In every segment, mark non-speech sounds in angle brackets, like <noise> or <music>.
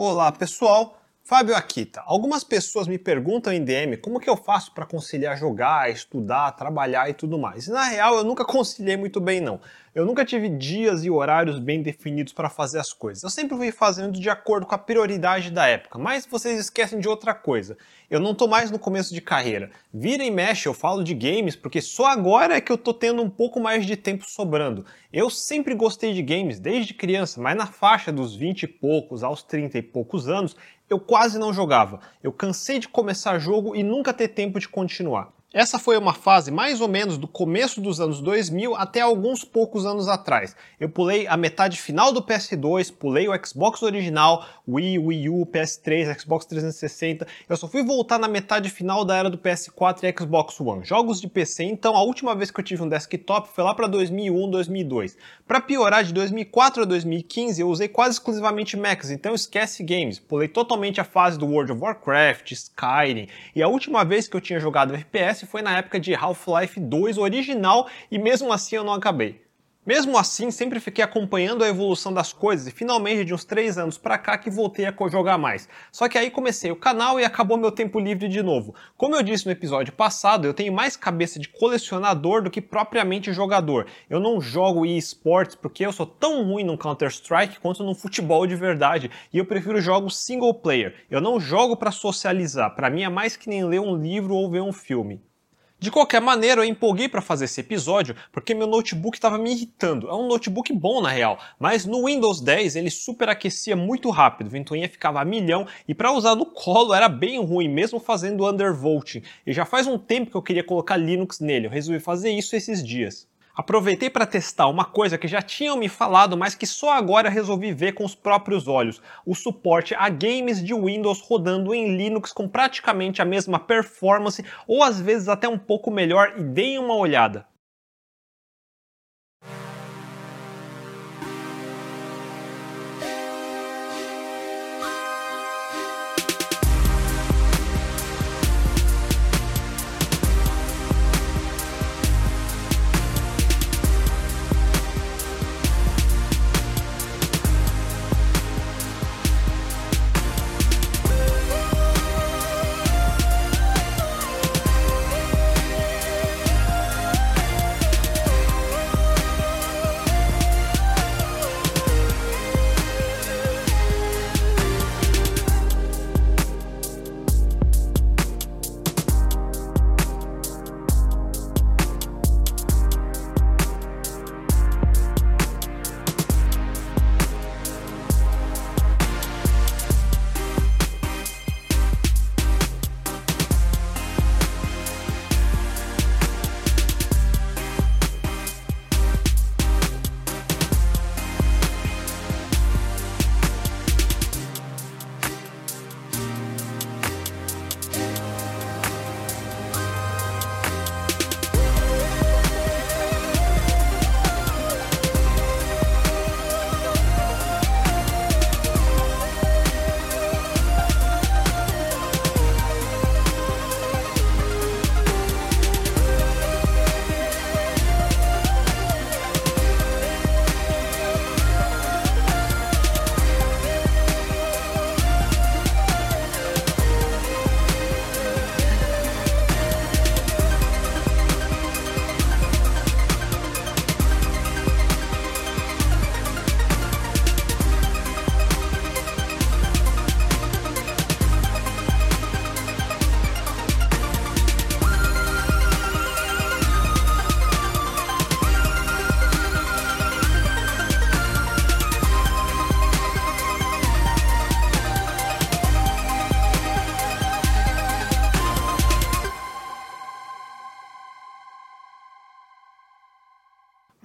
Olá pessoal, Fábio Akita. Algumas pessoas me perguntam em DM como que eu faço para conciliar jogar, estudar, trabalhar e tudo mais. E, na real, eu nunca conciliei muito bem não. Eu nunca tive dias e horários bem definidos para fazer as coisas. Eu sempre fui fazendo de acordo com a prioridade da época, mas vocês esquecem de outra coisa. Eu não tô mais no começo de carreira. Vira e mexe, eu falo de games porque só agora é que eu tô tendo um pouco mais de tempo sobrando. Eu sempre gostei de games desde criança, mas na faixa dos 20 e poucos aos 30 e poucos anos, eu quase não jogava. Eu cansei de começar jogo e nunca ter tempo de continuar. Essa foi uma fase mais ou menos do começo dos anos 2000 até alguns poucos anos atrás. Eu pulei a metade final do PS2, pulei o Xbox original, Wii, Wii U, PS3, Xbox 360. Eu só fui voltar na metade final da era do PS4 e Xbox One. Jogos de PC, então a última vez que eu tive um desktop foi lá para 2001, 2002. Para piorar, de 2004 a 2015 eu usei quase exclusivamente Macs, então esquece games. Pulei totalmente a fase do World of Warcraft, Skyrim, e a última vez que eu tinha jogado FPS foi na época de Half-Life 2 original e mesmo assim eu não acabei. Mesmo assim, sempre fiquei acompanhando a evolução das coisas e finalmente de uns 3 anos pra cá que voltei a jogar mais. Só que aí comecei o canal e acabou meu tempo livre de novo. Como eu disse no episódio passado, eu tenho mais cabeça de colecionador do que propriamente jogador. Eu não jogo eSports porque eu sou tão ruim no Counter-Strike quanto no futebol de verdade e eu prefiro jogos single player. Eu não jogo para socializar, para mim é mais que nem ler um livro ou ver um filme. De qualquer maneira, eu empolguei para fazer esse episódio porque meu notebook estava me irritando. É um notebook bom na real, mas no Windows 10 ele superaquecia muito rápido, ventoinha ficava a milhão e para usar no colo era bem ruim, mesmo fazendo undervolting. E já faz um tempo que eu queria colocar Linux nele, eu resolvi fazer isso esses dias. Aproveitei para testar uma coisa que já tinham me falado, mas que só agora resolvi ver com os próprios olhos: o suporte a games de Windows rodando em Linux com praticamente a mesma performance ou às vezes até um pouco melhor e deem uma olhada.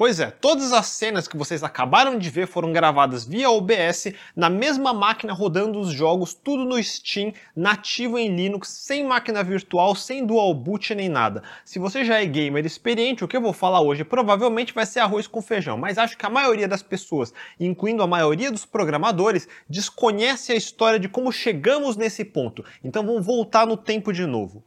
Pois é, todas as cenas que vocês acabaram de ver foram gravadas via OBS na mesma máquina rodando os jogos, tudo no Steam, nativo em Linux, sem máquina virtual, sem dual boot nem nada. Se você já é gamer experiente, o que eu vou falar hoje provavelmente vai ser arroz com feijão, mas acho que a maioria das pessoas, incluindo a maioria dos programadores, desconhece a história de como chegamos nesse ponto. Então vamos voltar no tempo de novo.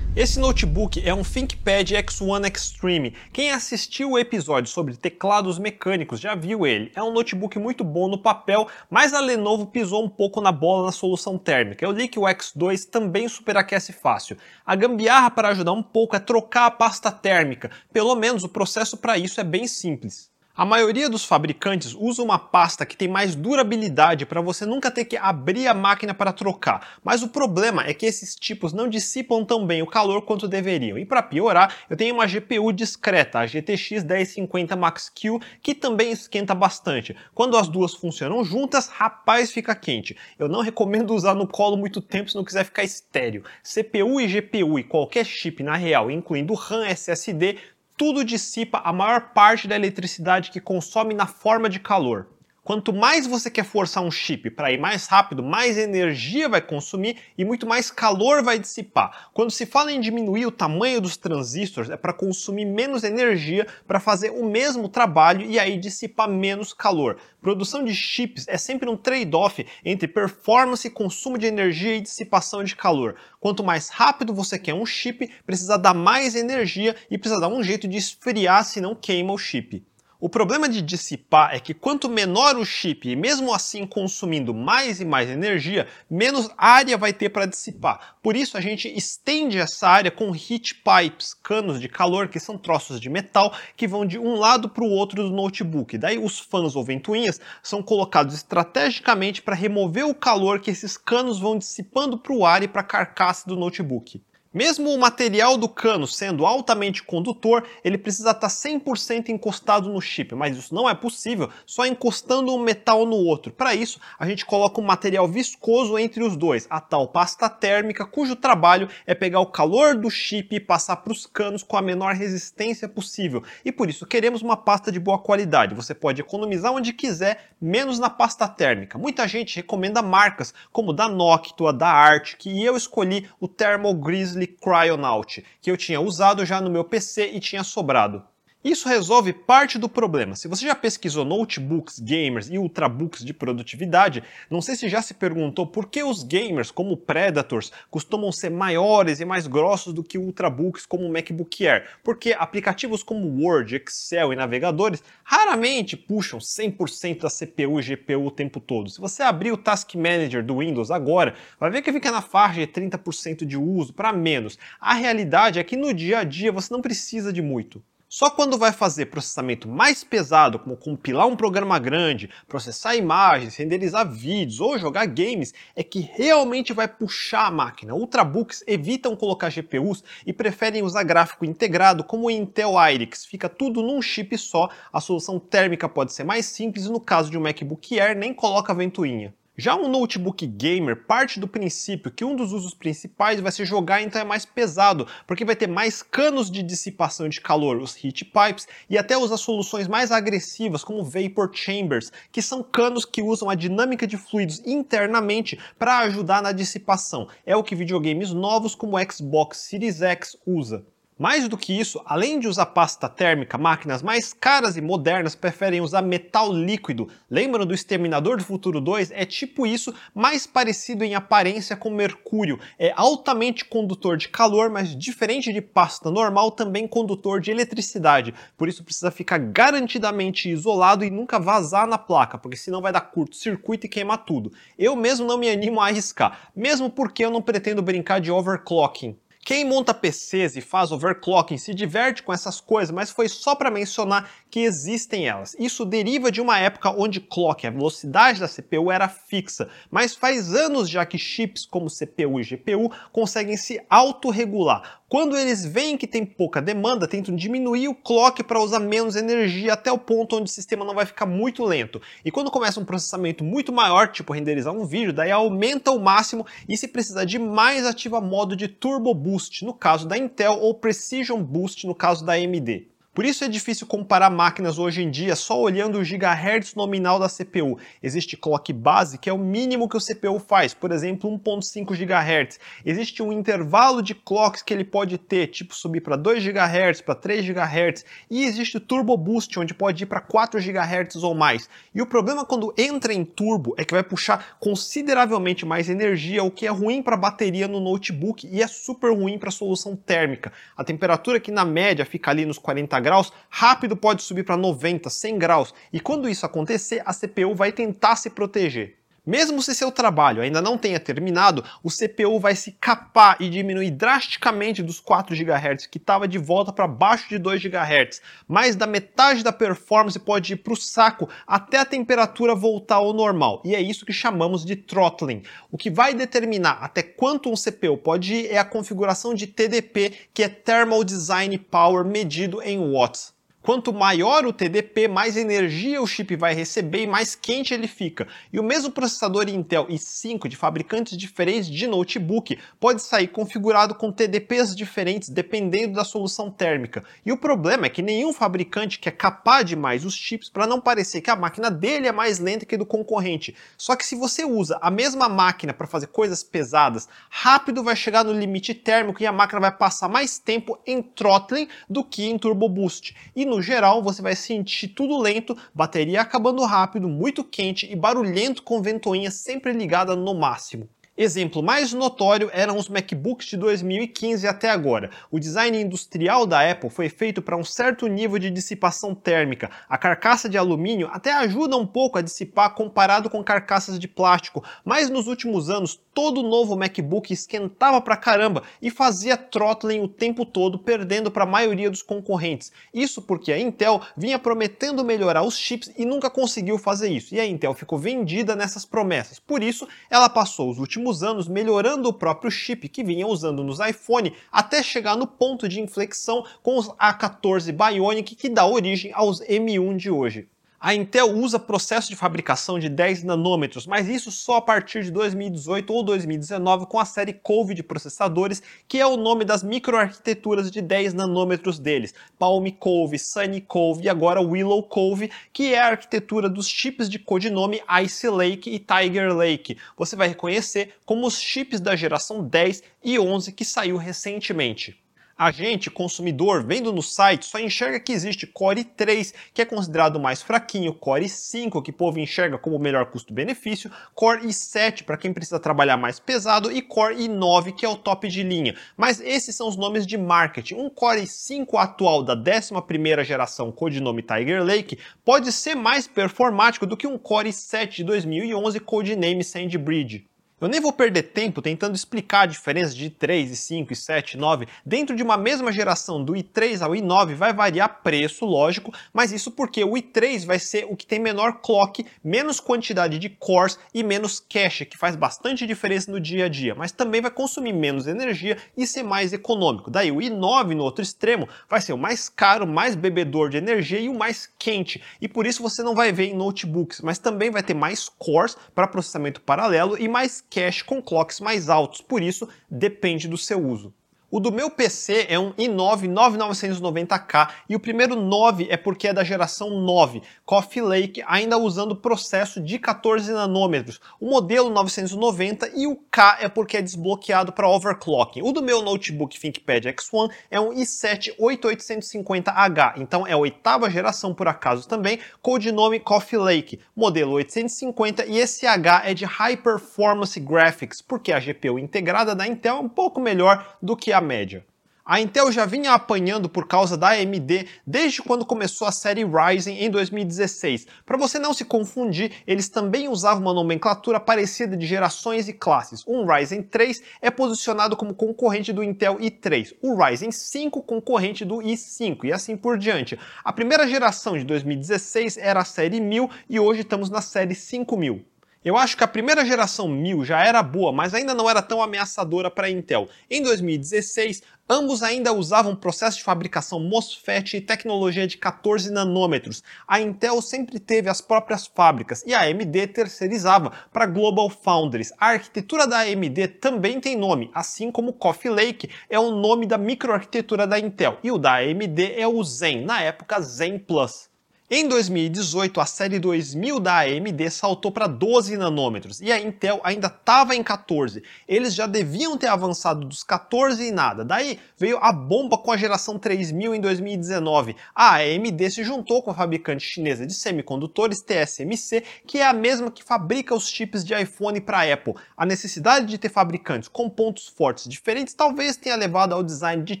Esse notebook é um ThinkPad X1 Extreme. Quem assistiu o episódio sobre teclados mecânicos já viu ele. É um notebook muito bom no papel, mas a Lenovo pisou um pouco na bola na solução térmica. Eu li que o X2 também superaquece fácil. A gambiarra para ajudar um pouco é trocar a pasta térmica. Pelo menos o processo para isso é bem simples. A maioria dos fabricantes usa uma pasta que tem mais durabilidade para você nunca ter que abrir a máquina para trocar, mas o problema é que esses tipos não dissipam tão bem o calor quanto deveriam. E para piorar, eu tenho uma GPU discreta, a GTX 1050 Max-Q, que também esquenta bastante. Quando as duas funcionam juntas, rapaz, fica quente. Eu não recomendo usar no colo muito tempo se não quiser ficar estéreo. CPU e GPU e qualquer chip na real, incluindo RAM, SSD, tudo dissipa a maior parte da eletricidade que consome na forma de calor. Quanto mais você quer forçar um chip para ir mais rápido, mais energia vai consumir e muito mais calor vai dissipar. Quando se fala em diminuir o tamanho dos transistores, é para consumir menos energia para fazer o mesmo trabalho e aí dissipar menos calor. Produção de chips é sempre um trade-off entre performance, consumo de energia e dissipação de calor. Quanto mais rápido você quer um chip, precisa dar mais energia e precisa dar um jeito de esfriar se não queima o chip. O problema de dissipar é que quanto menor o chip e mesmo assim consumindo mais e mais energia, menos área vai ter para dissipar. Por isso a gente estende essa área com heat pipes, canos de calor que são troços de metal que vão de um lado para o outro do notebook. Daí os fãs ou ventoinhas são colocados estrategicamente para remover o calor que esses canos vão dissipando para o ar e para a carcaça do notebook. Mesmo o material do cano sendo altamente condutor, ele precisa estar 100% encostado no chip, mas isso não é possível só encostando um metal no outro. Para isso, a gente coloca um material viscoso entre os dois, a tal pasta térmica, cujo trabalho é pegar o calor do chip e passar para os canos com a menor resistência possível. E por isso queremos uma pasta de boa qualidade. Você pode economizar onde quiser, menos na pasta térmica. Muita gente recomenda marcas como da Noctua, da Arctic, e eu escolhi o Thermal Grizzly Cryonaut, que eu tinha usado já no meu PC e tinha sobrado. Isso resolve parte do problema. Se você já pesquisou notebooks, gamers e ultrabooks de produtividade, não sei se já se perguntou por que os gamers, como Predators, costumam ser maiores e mais grossos do que ultrabooks como o MacBook Air. Porque aplicativos como Word, Excel e navegadores raramente puxam 100% da CPU e GPU o tempo todo. Se você abrir o Task Manager do Windows agora, vai ver que fica na faixa de 30% de uso para menos. A realidade é que no dia a dia você não precisa de muito. Só quando vai fazer processamento mais pesado, como compilar um programa grande, processar imagens, renderizar vídeos ou jogar games, é que realmente vai puxar a máquina. Ultrabooks evitam colocar GPUs e preferem usar gráfico integrado como o Intel Iris. Fica tudo num chip só, a solução térmica pode ser mais simples e no caso de um MacBook Air nem coloca ventoinha. Já um notebook gamer parte do princípio que um dos usos principais vai ser jogar, então é mais pesado, porque vai ter mais canos de dissipação de calor, os heat pipes, e até usa soluções mais agressivas, como vapor chambers, que são canos que usam a dinâmica de fluidos internamente para ajudar na dissipação. É o que videogames novos como o Xbox Series X usa. Mais do que isso, além de usar pasta térmica, máquinas mais caras e modernas preferem usar metal líquido. Lembram do Exterminador do Futuro 2? É tipo isso, mais parecido em aparência com mercúrio. É altamente condutor de calor, mas diferente de pasta normal, também condutor de eletricidade. Por isso precisa ficar garantidamente isolado e nunca vazar na placa, porque senão vai dar curto-circuito e queimar tudo. Eu mesmo não me animo a arriscar, mesmo porque eu não pretendo brincar de overclocking. Quem monta PCs e faz overclocking se diverte com essas coisas, mas foi só para mencionar que existem elas. Isso deriva de uma época onde clock, a velocidade da CPU era fixa, mas faz anos já que chips como CPU e GPU conseguem se autorregular. Quando eles veem que tem pouca demanda, tentam diminuir o clock para usar menos energia até o ponto onde o sistema não vai ficar muito lento. E quando começa um processamento muito maior, tipo renderizar um vídeo, daí aumenta o máximo e se precisar de mais ativa modo de Turbo Boost no caso da Intel ou Precision Boost no caso da AMD. Por isso é difícil comparar máquinas hoje em dia só olhando o gigahertz nominal da CPU. Existe clock base, que é o mínimo que o CPU faz, por exemplo, 1.5 GHz. Existe um intervalo de clocks que ele pode ter, tipo subir para 2 GHz, para 3 GHz, e existe o turbo boost, onde pode ir para 4 GHz ou mais. E o problema quando entra em turbo é que vai puxar consideravelmente mais energia, o que é ruim para a bateria no notebook e é super ruim para a solução térmica. A temperatura que na média fica ali nos 40 graus, rápido pode subir para 90, 100 graus. E quando isso acontecer, a CPU vai tentar se proteger. Mesmo se seu trabalho ainda não tenha terminado, o CPU vai se capar e diminuir drasticamente dos 4 GHz que estava de volta para baixo de 2 GHz. Mais da metade da performance pode ir para o saco até a temperatura voltar ao normal. E é isso que chamamos de throttling. O que vai determinar até quanto um CPU pode ir é a configuração de TDP, que é Thermal Design Power medido em watts. Quanto maior o TDP, mais energia o chip vai receber e mais quente ele fica. E o mesmo processador Intel i5 de fabricantes diferentes de notebook pode sair configurado com TDPs diferentes dependendo da solução térmica. E o problema é que nenhum fabricante quer capar demais os chips para não parecer que a máquina dele é mais lenta que a do concorrente. Só que se você usa a mesma máquina para fazer coisas pesadas, rápido vai chegar no limite térmico e a máquina vai passar mais tempo em throttling do que em turbo boost. E no geral você vai sentir tudo lento, bateria acabando rápido, muito quente e barulhento com ventoinha sempre ligada no máximo. Exemplo mais notório eram os MacBooks de 2015 até agora. O design industrial da Apple foi feito para um certo nível de dissipação térmica. A carcaça de alumínio até ajuda um pouco a dissipar comparado com carcaças de plástico, mas nos últimos anos todo novo MacBook esquentava pra caramba e fazia throttling o tempo todo, perdendo para a maioria dos concorrentes. Isso porque a Intel vinha prometendo melhorar os chips e nunca conseguiu fazer isso. E a Intel ficou vendida nessas promessas. Por isso, ela passou os últimos últimos anos melhorando o próprio chip que vinha usando nos iPhone até chegar no ponto de inflexão com os A14 Bionic que dá origem aos M1 de hoje. A Intel usa processo de fabricação de 10 nanômetros, mas isso só a partir de 2018 ou 2019 com a série Cove de processadores, que é o nome das microarquiteturas de 10 nanômetros deles. Palm Cove, Sunny Cove e agora Willow Cove, que é a arquitetura dos chips de codinome Ice Lake e Tiger Lake. Você vai reconhecer como os chips da geração 10 e 11 que saiu recentemente. A gente, consumidor, vendo no site, só enxerga que existe Core 3, que é considerado mais fraquinho, Core 5, que o povo enxerga como o melhor custo-benefício, Core i7 para quem precisa trabalhar mais pesado e Core i9, que é o top de linha. Mas esses são os nomes de marketing. Um Core i5 atual da 11ª geração, codinome Tiger Lake, pode ser mais performático do que um Core i7 de 2011, codename Sandbridge. Eu nem vou perder tempo tentando explicar a diferença de 3, e 5, e 7, 9. Dentro de uma mesma geração, do i3 ao i9, vai variar preço, lógico, mas isso porque o i3 vai ser o que tem menor clock, menos quantidade de cores e menos cache, que faz bastante diferença no dia a dia, mas também vai consumir menos energia e ser mais econômico. Daí o i9 no outro extremo vai ser o mais caro, mais bebedor de energia e o mais quente. E por isso você não vai ver em notebooks, mas também vai ter mais cores para processamento paralelo e mais cache com clocks mais altos, por isso depende do seu uso. O do meu PC é um i9 9990K e o primeiro 9 é porque é da geração 9, Coffee Lake, ainda usando processo de 14 nanômetros. O modelo 990 e o K é porque é desbloqueado para overclocking. O do meu notebook ThinkPad X1 é um i7 8850H, então é a oitava geração por acaso também, codinome Coffee Lake, modelo 850 e esse H é de High Performance Graphics, porque a GPU integrada da Intel é um pouco melhor do que a média. A Intel já vinha apanhando por causa da AMD desde quando começou a série Ryzen em 2016. Para você não se confundir, eles também usavam uma nomenclatura parecida de gerações e classes. Um Ryzen 3 é posicionado como concorrente do Intel i3, o Ryzen 5 concorrente do i5 e assim por diante. A primeira geração de 2016 era a série 1000 e hoje estamos na série 5000. Eu acho que a primeira geração 1000 já era boa, mas ainda não era tão ameaçadora para a Intel. Em 2016, ambos ainda usavam processo de fabricação MOSFET e tecnologia de 14 nanômetros. A Intel sempre teve as próprias fábricas e a AMD terceirizava para Global Foundries. A arquitetura da AMD também tem nome, assim como Coffee Lake é o nome da microarquitetura da Intel e o da AMD é o Zen, na época Zen Plus. Em 2018, a série 2000 da AMD saltou para 12 nanômetros e a Intel ainda estava em 14. Eles já deviam ter avançado dos 14 e nada. Daí veio a bomba com a geração 3000 em 2019. A AMD se juntou com a fabricante chinesa de semicondutores TSMC, que é a mesma que fabrica os chips de iPhone para Apple. A necessidade de ter fabricantes com pontos fortes diferentes talvez tenha levado ao design de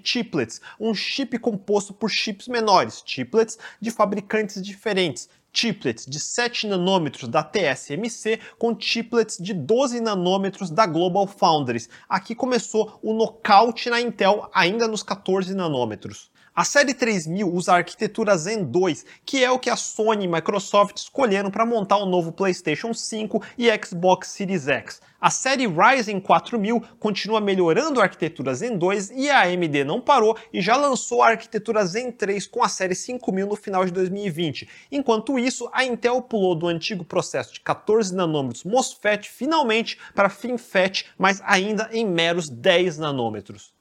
chiplets, um chip composto por chips menores, chiplets de fabricantes diferentes, chiplets de 7 nanômetros da TSMC com chiplets de 12 nanômetros da Global Foundries. Aqui começou o nocaute na Intel ainda nos 14 nanômetros. A série 3000 usa a arquitetura Zen 2, que é o que a Sony e Microsoft escolheram para montar o novo PlayStation 5 e Xbox Series X. A série Ryzen 4000 continua melhorando a arquitetura Zen 2 e a AMD não parou e já lançou a arquitetura Zen 3 com a série 5000 no final de 2020. Enquanto isso, a Intel pulou do antigo processo de 14 nanômetros MOSFET finalmente para FinFET, mas ainda em meros 10 nanômetros.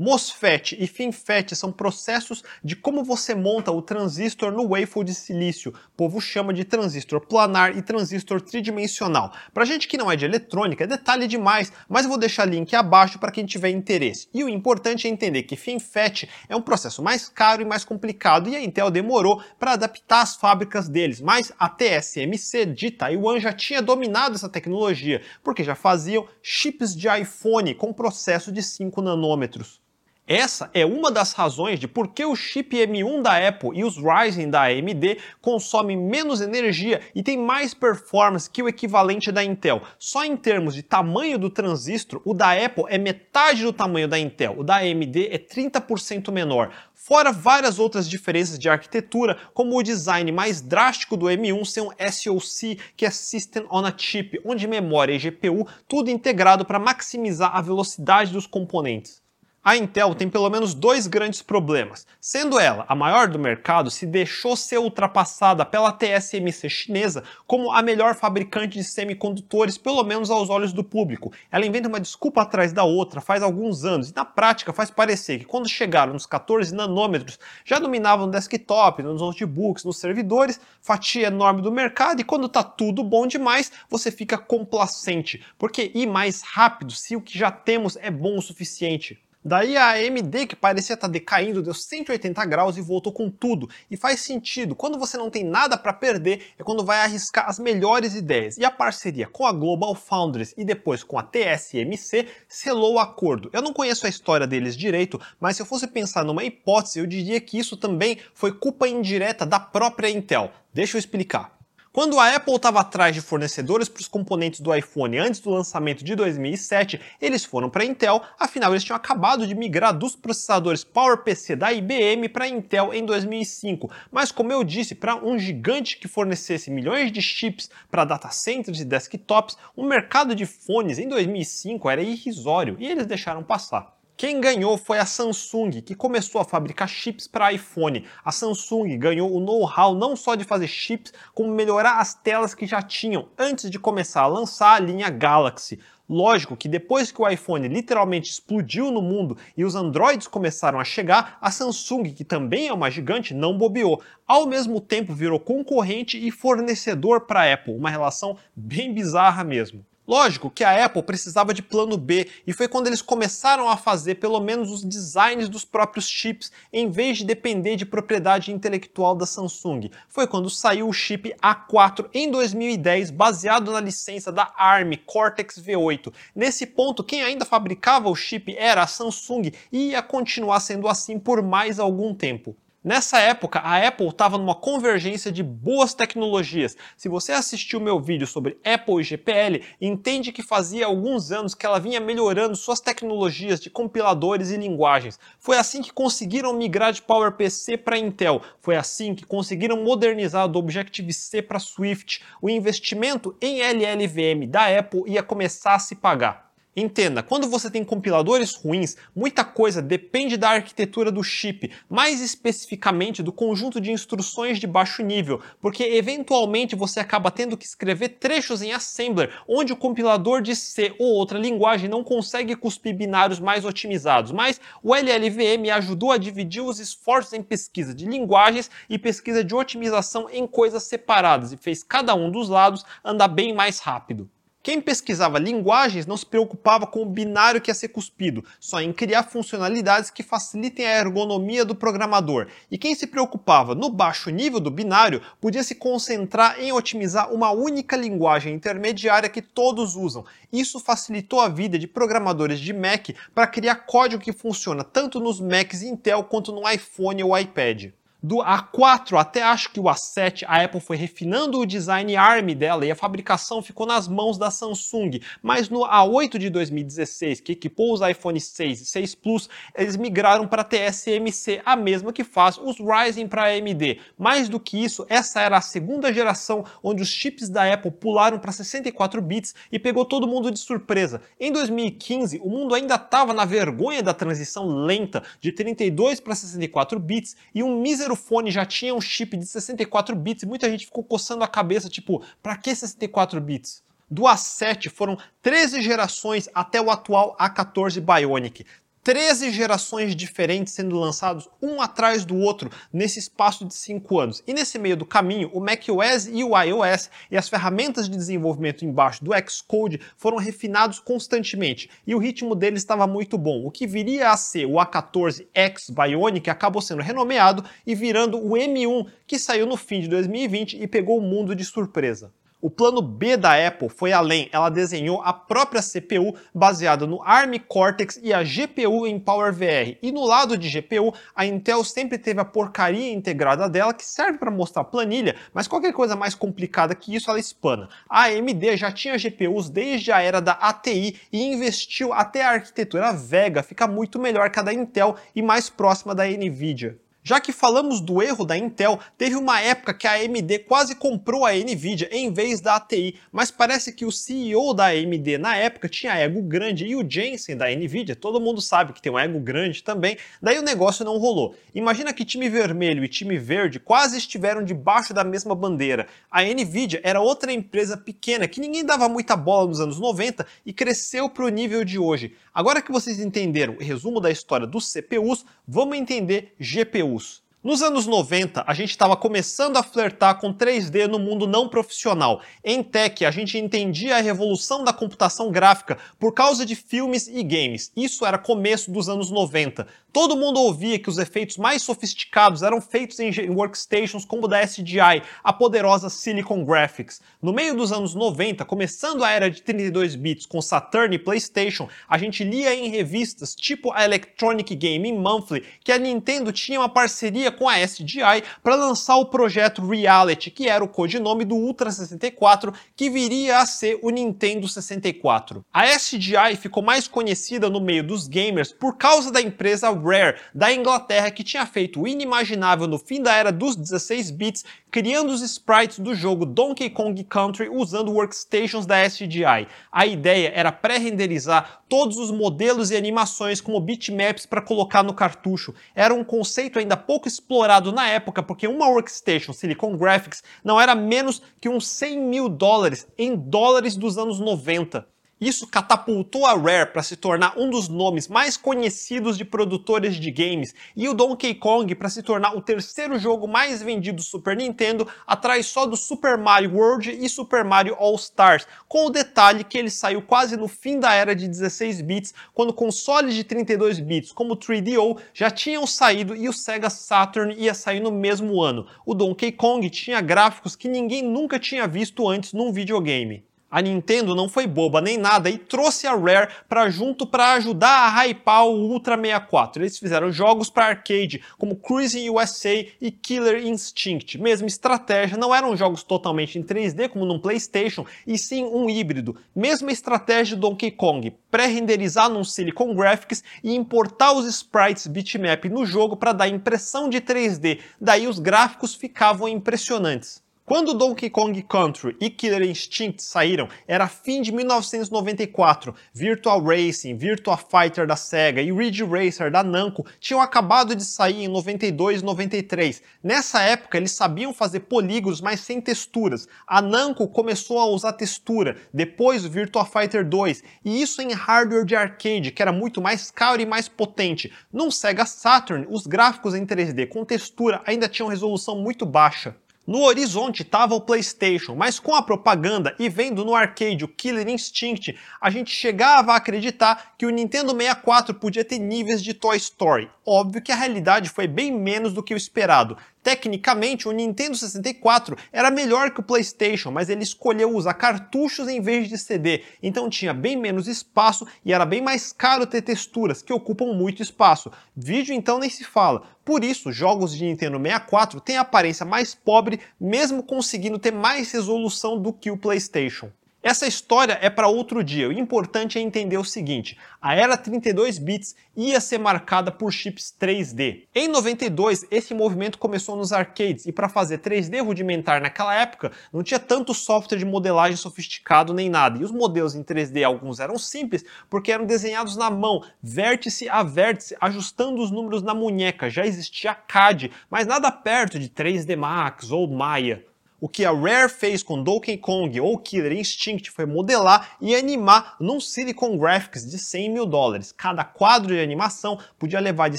MOSFET e FinFET são processos de como você monta o transistor no wafer de silício. O povo chama de transistor planar e transistor tridimensional. Para gente que não é de eletrônica, é detalhe demais, mas eu vou deixar link abaixo para quem tiver interesse. E o importante é entender que FinFET é um processo mais caro e mais complicado e a Intel demorou para adaptar as fábricas deles, mas a TSMC de Taiwan já tinha dominado essa tecnologia, porque já faziam chips de iPhone com processo de 5 nanômetros. Essa é uma das razões de por que o chip M1 da Apple e os Ryzen da AMD consomem menos energia e têm mais performance que o equivalente da Intel. Só em termos de tamanho do transistor, o da Apple é metade do tamanho da Intel, o da AMD é 30% menor. Fora várias outras diferenças de arquitetura, como o design mais drástico do M1 ser um SoC, que é System on a Chip, onde memória e GPU tudo integrado para maximizar a velocidade dos componentes. A Intel tem pelo menos dois grandes problemas. Sendo ela a maior do mercado, se deixou ser ultrapassada pela TSMC chinesa como a melhor fabricante de semicondutores, pelo menos aos olhos do público. Ela inventa uma desculpa atrás da outra faz alguns anos e na prática faz parecer que quando chegaram nos 14 nanômetros já dominavam no desktop, nos notebooks, nos servidores, fatia enorme do mercado e quando tá tudo bom demais, você fica complacente, porque ir mais rápido se o que já temos é bom o suficiente. Daí a AMD, que parecia estar tá decaindo, deu 180 graus e voltou com tudo. E faz sentido, quando você não tem nada para perder, é quando vai arriscar as melhores ideias. E a parceria com a Global Foundries e depois com a TSMC selou o acordo. Eu não conheço a história deles direito, mas se eu fosse pensar numa hipótese, eu diria que isso também foi culpa indireta da própria Intel. Deixa eu explicar. Quando a Apple estava atrás de fornecedores para os componentes do iPhone antes do lançamento de 2007, eles foram para a Intel, afinal eles tinham acabado de migrar dos processadores PowerPC da IBM para a Intel em 2005. Mas como eu disse, para um gigante que fornecesse milhões de chips para data centers e desktops, o mercado de fones em 2005 era irrisório e eles deixaram passar. Quem ganhou foi a Samsung, que começou a fabricar chips para iPhone. A Samsung ganhou o know-how não só de fazer chips, como melhorar as telas que já tinham antes de começar a lançar a linha Galaxy. Lógico que depois que o iPhone literalmente explodiu no mundo e os Androids começaram a chegar, a Samsung, que também é uma gigante, não bobeou. Ao mesmo tempo virou concorrente e fornecedor para a Apple, uma relação bem bizarra mesmo. Lógico que a Apple precisava de plano B e foi quando eles começaram a fazer pelo menos os designs dos próprios chips em vez de depender de propriedade intelectual da Samsung. Foi quando saiu o chip A4 em 2010 baseado na licença da ARM Cortex V8. Nesse ponto, quem ainda fabricava o chip era a Samsung e ia continuar sendo assim por mais algum tempo. Nessa época, a Apple estava numa convergência de boas tecnologias. Se você assistiu meu vídeo sobre Apple e GPL, entende que fazia alguns anos que ela vinha melhorando suas tecnologias de compiladores e linguagens. Foi assim que conseguiram migrar de PowerPC para Intel. Foi assim que conseguiram modernizar do Objective-C para Swift. O investimento em LLVM da Apple ia começar a se pagar. Entenda, quando você tem compiladores ruins, muita coisa depende da arquitetura do chip, mais especificamente do conjunto de instruções de baixo nível, porque eventualmente você acaba tendo que escrever trechos em assembler, onde o compilador de C ou outra linguagem não consegue cuspir binários mais otimizados. Mas o LLVM ajudou a dividir os esforços em pesquisa de linguagens e pesquisa de otimização em coisas separadas e fez cada um dos lados andar bem mais rápido. Quem pesquisava linguagens não se preocupava com o binário que ia ser cuspido, só em criar funcionalidades que facilitem a ergonomia do programador. E quem se preocupava no baixo nível do binário podia se concentrar em otimizar uma única linguagem intermediária que todos usam. Isso facilitou a vida de programadores de Mac para criar código que funciona tanto nos Macs Intel quanto no iPhone ou iPad. Do A4 até acho que o A7, a Apple foi refinando o design ARM dela e a fabricação ficou nas mãos da Samsung. Mas no A8 de 2016, que equipou os iPhone 6 e 6 Plus, eles migraram para TSMC, a mesma que faz os Ryzen para AMD. Mais do que isso, essa era a segunda geração onde os chips da Apple pularam para 64 bits e pegou todo mundo de surpresa. Em 2015, o mundo ainda estava na vergonha da transição lenta de 32 para 64 bits e um mísero primeiro fone já tinha um chip de 64 bits e muita gente ficou coçando a cabeça, tipo, para que 64 bits? Do A7 foram 13 gerações até o atual A14 Bionic. 13 gerações diferentes sendo lançados um atrás do outro nesse espaço de 5 anos. E nesse meio do caminho, o macOS e o iOS e as ferramentas de desenvolvimento embaixo do Xcode foram refinados constantemente e o ritmo deles estava muito bom. O que viria a ser o A14X Bionic acabou sendo renomeado e virando o M1 que saiu no fim de 2020 e pegou o mundo de surpresa. O plano B da Apple foi além, ela desenhou a própria CPU baseada no ARM Cortex e a GPU em PowerVR. E no lado de GPU, a Intel sempre teve a porcaria integrada dela que serve para mostrar planilha, mas qualquer coisa mais complicada que isso ela espana. A AMD já tinha GPUs desde a era da ATI e investiu até a arquitetura Vega ficar muito melhor que a da Intel e mais próxima da Nvidia. Já que falamos do erro da Intel, teve uma época que a AMD quase comprou a Nvidia em vez da ATI, mas parece que o CEO da AMD na época tinha ego grande e o Jensen da Nvidia, todo mundo sabe que tem um ego grande também, daí o negócio não rolou. Imagina que time vermelho e time verde quase estiveram debaixo da mesma bandeira. A Nvidia era outra empresa pequena que ninguém dava muita bola nos anos 90 e cresceu para o nível de hoje. Agora que vocês entenderam o resumo da história dos CPUs, vamos entender GPUs. Temmuz Nos anos 90, a gente estava começando a flertar com 3D no mundo não profissional. Em tech, a gente entendia a revolução da computação gráfica por causa de filmes e games. Isso era começo dos anos 90. Todo mundo ouvia que os efeitos mais sofisticados eram feitos em workstations como da SGI, a poderosa Silicon Graphics. No meio dos anos 90, começando a era de 32 bits com Saturn e PlayStation, a gente lia em revistas tipo a Electronic Gaming Monthly que a Nintendo tinha uma parceria parceria com a SGI para lançar o projeto Reality, que era o codinome do Ultra 64, que viria a ser o Nintendo 64. A SGI ficou mais conhecida no meio dos gamers por causa da empresa Rare, da Inglaterra, que tinha feito o inimaginável no fim da era dos 16 bits, criando os sprites do jogo Donkey Kong Country usando workstations da SGI. A ideia era pré-renderizar todos os modelos e animações como bitmaps para colocar no cartucho. Era um conceito ainda pouco explorado na época, porque uma workstation Silicon Graphics não era menos que uns 100 mil dólares em dólares dos anos 90. Isso catapultou a Rare para se tornar um dos nomes mais conhecidos de produtores de games e o Donkey Kong para se tornar o terceiro jogo mais vendido do Super Nintendo, atrás só do Super Mario World e Super Mario All Stars, com o detalhe que ele saiu quase no fim da era de 16 bits, quando consoles de 32 bits como o 3DO já tinham saído e o Sega Saturn ia sair no mesmo ano. O Donkey Kong tinha gráficos que ninguém nunca tinha visto antes num videogame. A Nintendo não foi boba nem nada e trouxe a Rare para junto para ajudar a hypar o Ultra 64. Eles fizeram jogos para arcade como Cruising USA e Killer Instinct. Mesma estratégia, não eram jogos totalmente em 3D como no PlayStation, e sim um híbrido. Mesma estratégia do Donkey Kong, pré-renderizar num Silicon Graphics e importar os sprites bitmap no jogo para dar impressão de 3D. Daí os gráficos ficavam impressionantes. Quando Donkey Kong Country e Killer Instinct saíram, era fim de 1994. Virtual Racing, Virtua Fighter da Sega e Ridge Racer da Namco tinham acabado de sair em 92 e 93. Nessa época, eles sabiam fazer polígonos, mas sem texturas. A Namco começou a usar textura, depois o Virtua Fighter 2, e isso em hardware de arcade, que era muito mais caro e mais potente. No Sega Saturn, os gráficos em 3D com textura ainda tinham resolução muito baixa. No horizonte estava o PlayStation, mas com a propaganda e vendo no arcade o Killer Instinct, a gente chegava a acreditar que o Nintendo 64 podia ter níveis de Toy Story. Óbvio que a realidade foi bem menos do que o esperado. Tecnicamente, o Nintendo 64 era melhor que o PlayStation, mas ele escolheu usar cartuchos em vez de CD, então tinha bem menos espaço e era bem mais caro ter texturas, que ocupam muito espaço. Vídeo então nem se fala. Por isso, jogos de Nintendo 64 têm aparência mais pobre, mesmo conseguindo ter mais resolução do que o PlayStation. Essa história é para outro dia. O importante é entender o seguinte: a era 32 bits ia ser marcada por chips 3D. Em 92, esse movimento começou nos arcades e para fazer 3D rudimentar naquela época, não tinha tanto software de modelagem sofisticado nem nada. E os modelos em 3D alguns eram simples porque eram desenhados na mão, vértice a vértice, ajustando os números na munheca. Já existia CAD, mas nada perto de 3D Max ou Maya. O que a Rare fez com Donkey Kong ou Killer Instinct foi modelar e animar num Silicon Graphics de 100 mil dólares. Cada quadro de animação podia levar de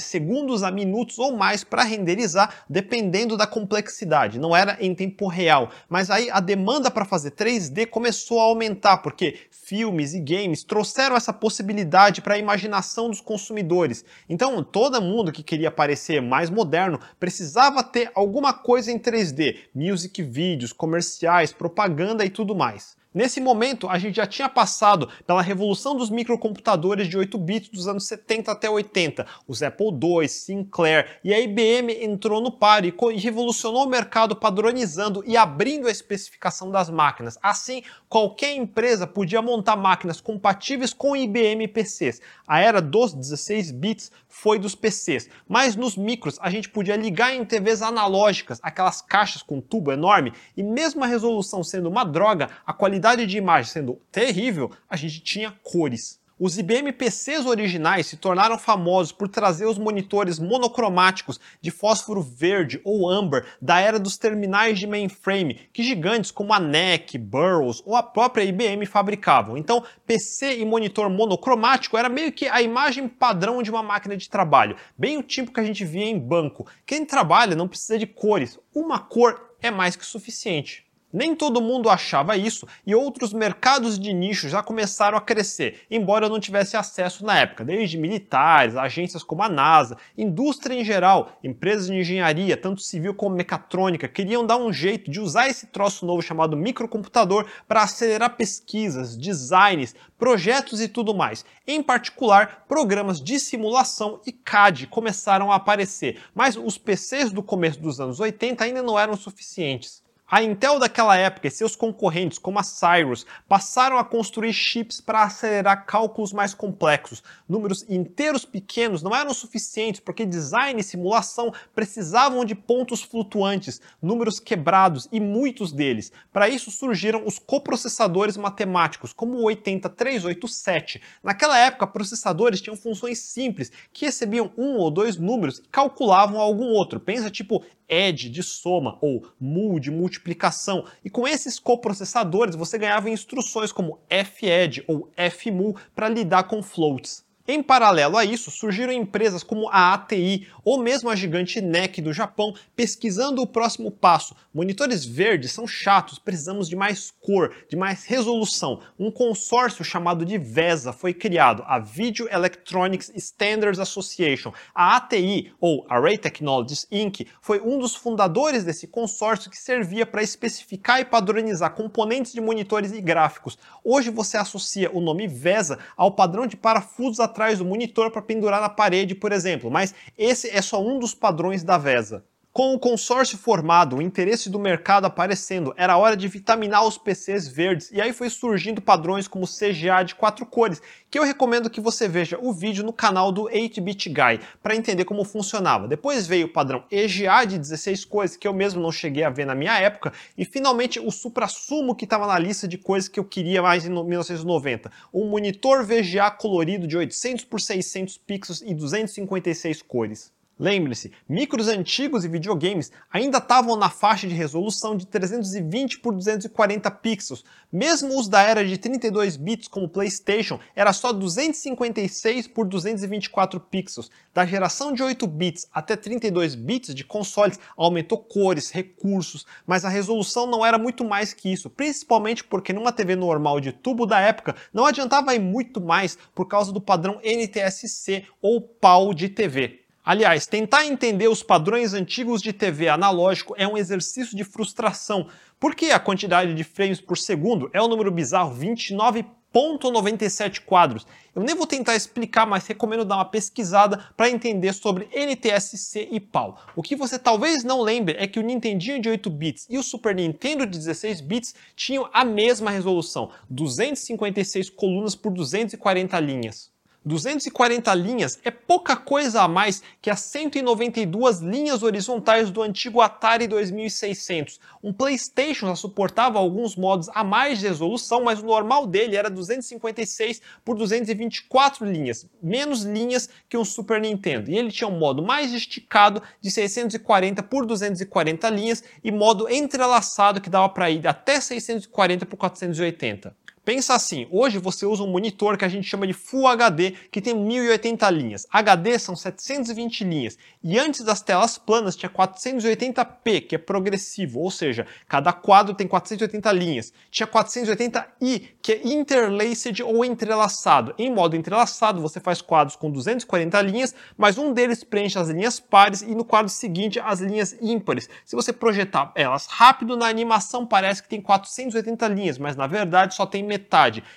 segundos a minutos ou mais para renderizar, dependendo da complexidade. Não era em tempo real, mas aí a demanda para fazer 3D começou a aumentar, porque filmes e games trouxeram essa possibilidade para a imaginação dos consumidores. Então, todo mundo que queria parecer mais moderno precisava ter alguma coisa em 3D, music video vídeos, comerciais, propaganda e tudo mais. Nesse momento, a gente já tinha passado pela revolução dos microcomputadores de 8 bits dos anos 70 até 80, os Apple II, Sinclair, e a IBM entrou no par e revolucionou o mercado padronizando e abrindo a especificação das máquinas. Assim, qualquer empresa podia montar máquinas compatíveis com IBM PCs. A era dos 16 bits foi dos PCs, mas nos micros a gente podia ligar em TVs analógicas, aquelas caixas com tubo enorme, e mesmo a resolução sendo uma droga, a qualidade qualidade de imagem sendo terrível, a gente tinha cores. Os IBM PCs originais se tornaram famosos por trazer os monitores monocromáticos de fósforo verde ou amber da era dos terminais de mainframe, que gigantes como a NEC, Burroughs ou a própria IBM fabricavam. Então, PC e monitor monocromático era meio que a imagem padrão de uma máquina de trabalho, bem o tipo que a gente via em banco. Quem trabalha não precisa de cores, uma cor é mais que suficiente. Nem todo mundo achava isso e outros mercados de nicho já começaram a crescer, embora eu não tivesse acesso na época, desde militares, agências como a NASA, indústria em geral, empresas de engenharia, tanto civil como mecatrônica, queriam dar um jeito de usar esse troço novo chamado microcomputador para acelerar pesquisas, designs, projetos e tudo mais. Em particular, programas de simulação e CAD começaram a aparecer, mas os PCs do começo dos anos 80 ainda não eram suficientes. A Intel daquela época e seus concorrentes, como a Cyrus, passaram a construir chips para acelerar cálculos mais complexos. Números inteiros pequenos não eram suficientes porque design e simulação precisavam de pontos flutuantes, números quebrados e muitos deles. Para isso surgiram os coprocessadores matemáticos, como o 80387. Naquela época, processadores tinham funções simples que recebiam um ou dois números e calculavam algum outro. Pensa tipo add de soma ou mul de multiplicação. E com esses coprocessadores você ganhava instruções como fadd ou fmul para lidar com floats. Em paralelo a isso, surgiram empresas como a ATI ou mesmo a gigante NEC do Japão pesquisando o próximo passo. Monitores verdes são chatos, precisamos de mais cor, de mais resolução. Um consórcio chamado de VESA foi criado, a Video Electronics Standards Association. A ATI, ou Array Technologies Inc., foi um dos fundadores desse consórcio que servia para especificar e padronizar componentes de monitores e gráficos. Hoje você associa o nome VESA ao padrão de parafusos atrás do monitor para pendurar na parede, por exemplo, mas esse é só um dos padrões da VESA. Com o consórcio formado, o interesse do mercado aparecendo, era hora de vitaminar os PCs verdes e aí foi surgindo padrões como CGA de quatro cores, que eu recomendo que você veja o vídeo no canal do 8-Bit Guy para entender como funcionava. Depois veio o padrão EGA de 16 cores, que eu mesmo não cheguei a ver na minha época, e finalmente o supra-sumo que estava na lista de coisas que eu queria mais em 1990, um monitor VGA colorido de 800 por 600 pixels e 256 cores. Lembre-se, micros antigos e videogames ainda estavam na faixa de resolução de 320 por 240 pixels. Mesmo os da era de 32 bits como PlayStation era só 256 por 224 pixels. Da geração de 8 bits até 32 bits de consoles aumentou cores, recursos, mas a resolução não era muito mais que isso, principalmente porque numa TV normal de tubo da época não adiantava ir muito mais por causa do padrão NTSC ou PAL de TV. Aliás, tentar entender os padrões antigos de TV analógico é um exercício de frustração, porque a quantidade de frames por segundo é o um número bizarro 29.97 quadros. Eu nem vou tentar explicar, mas recomendo dar uma pesquisada para entender sobre NTSC e PAL. O que você talvez não lembre é que o Nintendinho de 8 bits e o Super Nintendo de 16 bits tinham a mesma resolução, 256 colunas por 240 linhas. 240 linhas é pouca coisa a mais que as 192 linhas horizontais do antigo Atari 2600. Um PlayStation já suportava alguns modos a mais de resolução, mas o normal dele era 256 por 224 linhas, menos linhas que um Super Nintendo. E ele tinha um modo mais esticado de 640 por 240 linhas e modo entrelaçado que dava para ir até 640 por 480. Pensa assim, hoje você usa um monitor que a gente chama de Full HD, que tem 1080 linhas. HD são 720 linhas. E antes das telas planas tinha 480p, que é progressivo, ou seja, cada quadro tem 480 linhas. Tinha 480i, que é interlaced ou entrelaçado. Em modo entrelaçado, você faz quadros com 240 linhas, mas um deles preenche as linhas pares e no quadro seguinte as linhas ímpares. Se você projetar elas rápido na animação, parece que tem 480 linhas, mas na verdade só tem metade.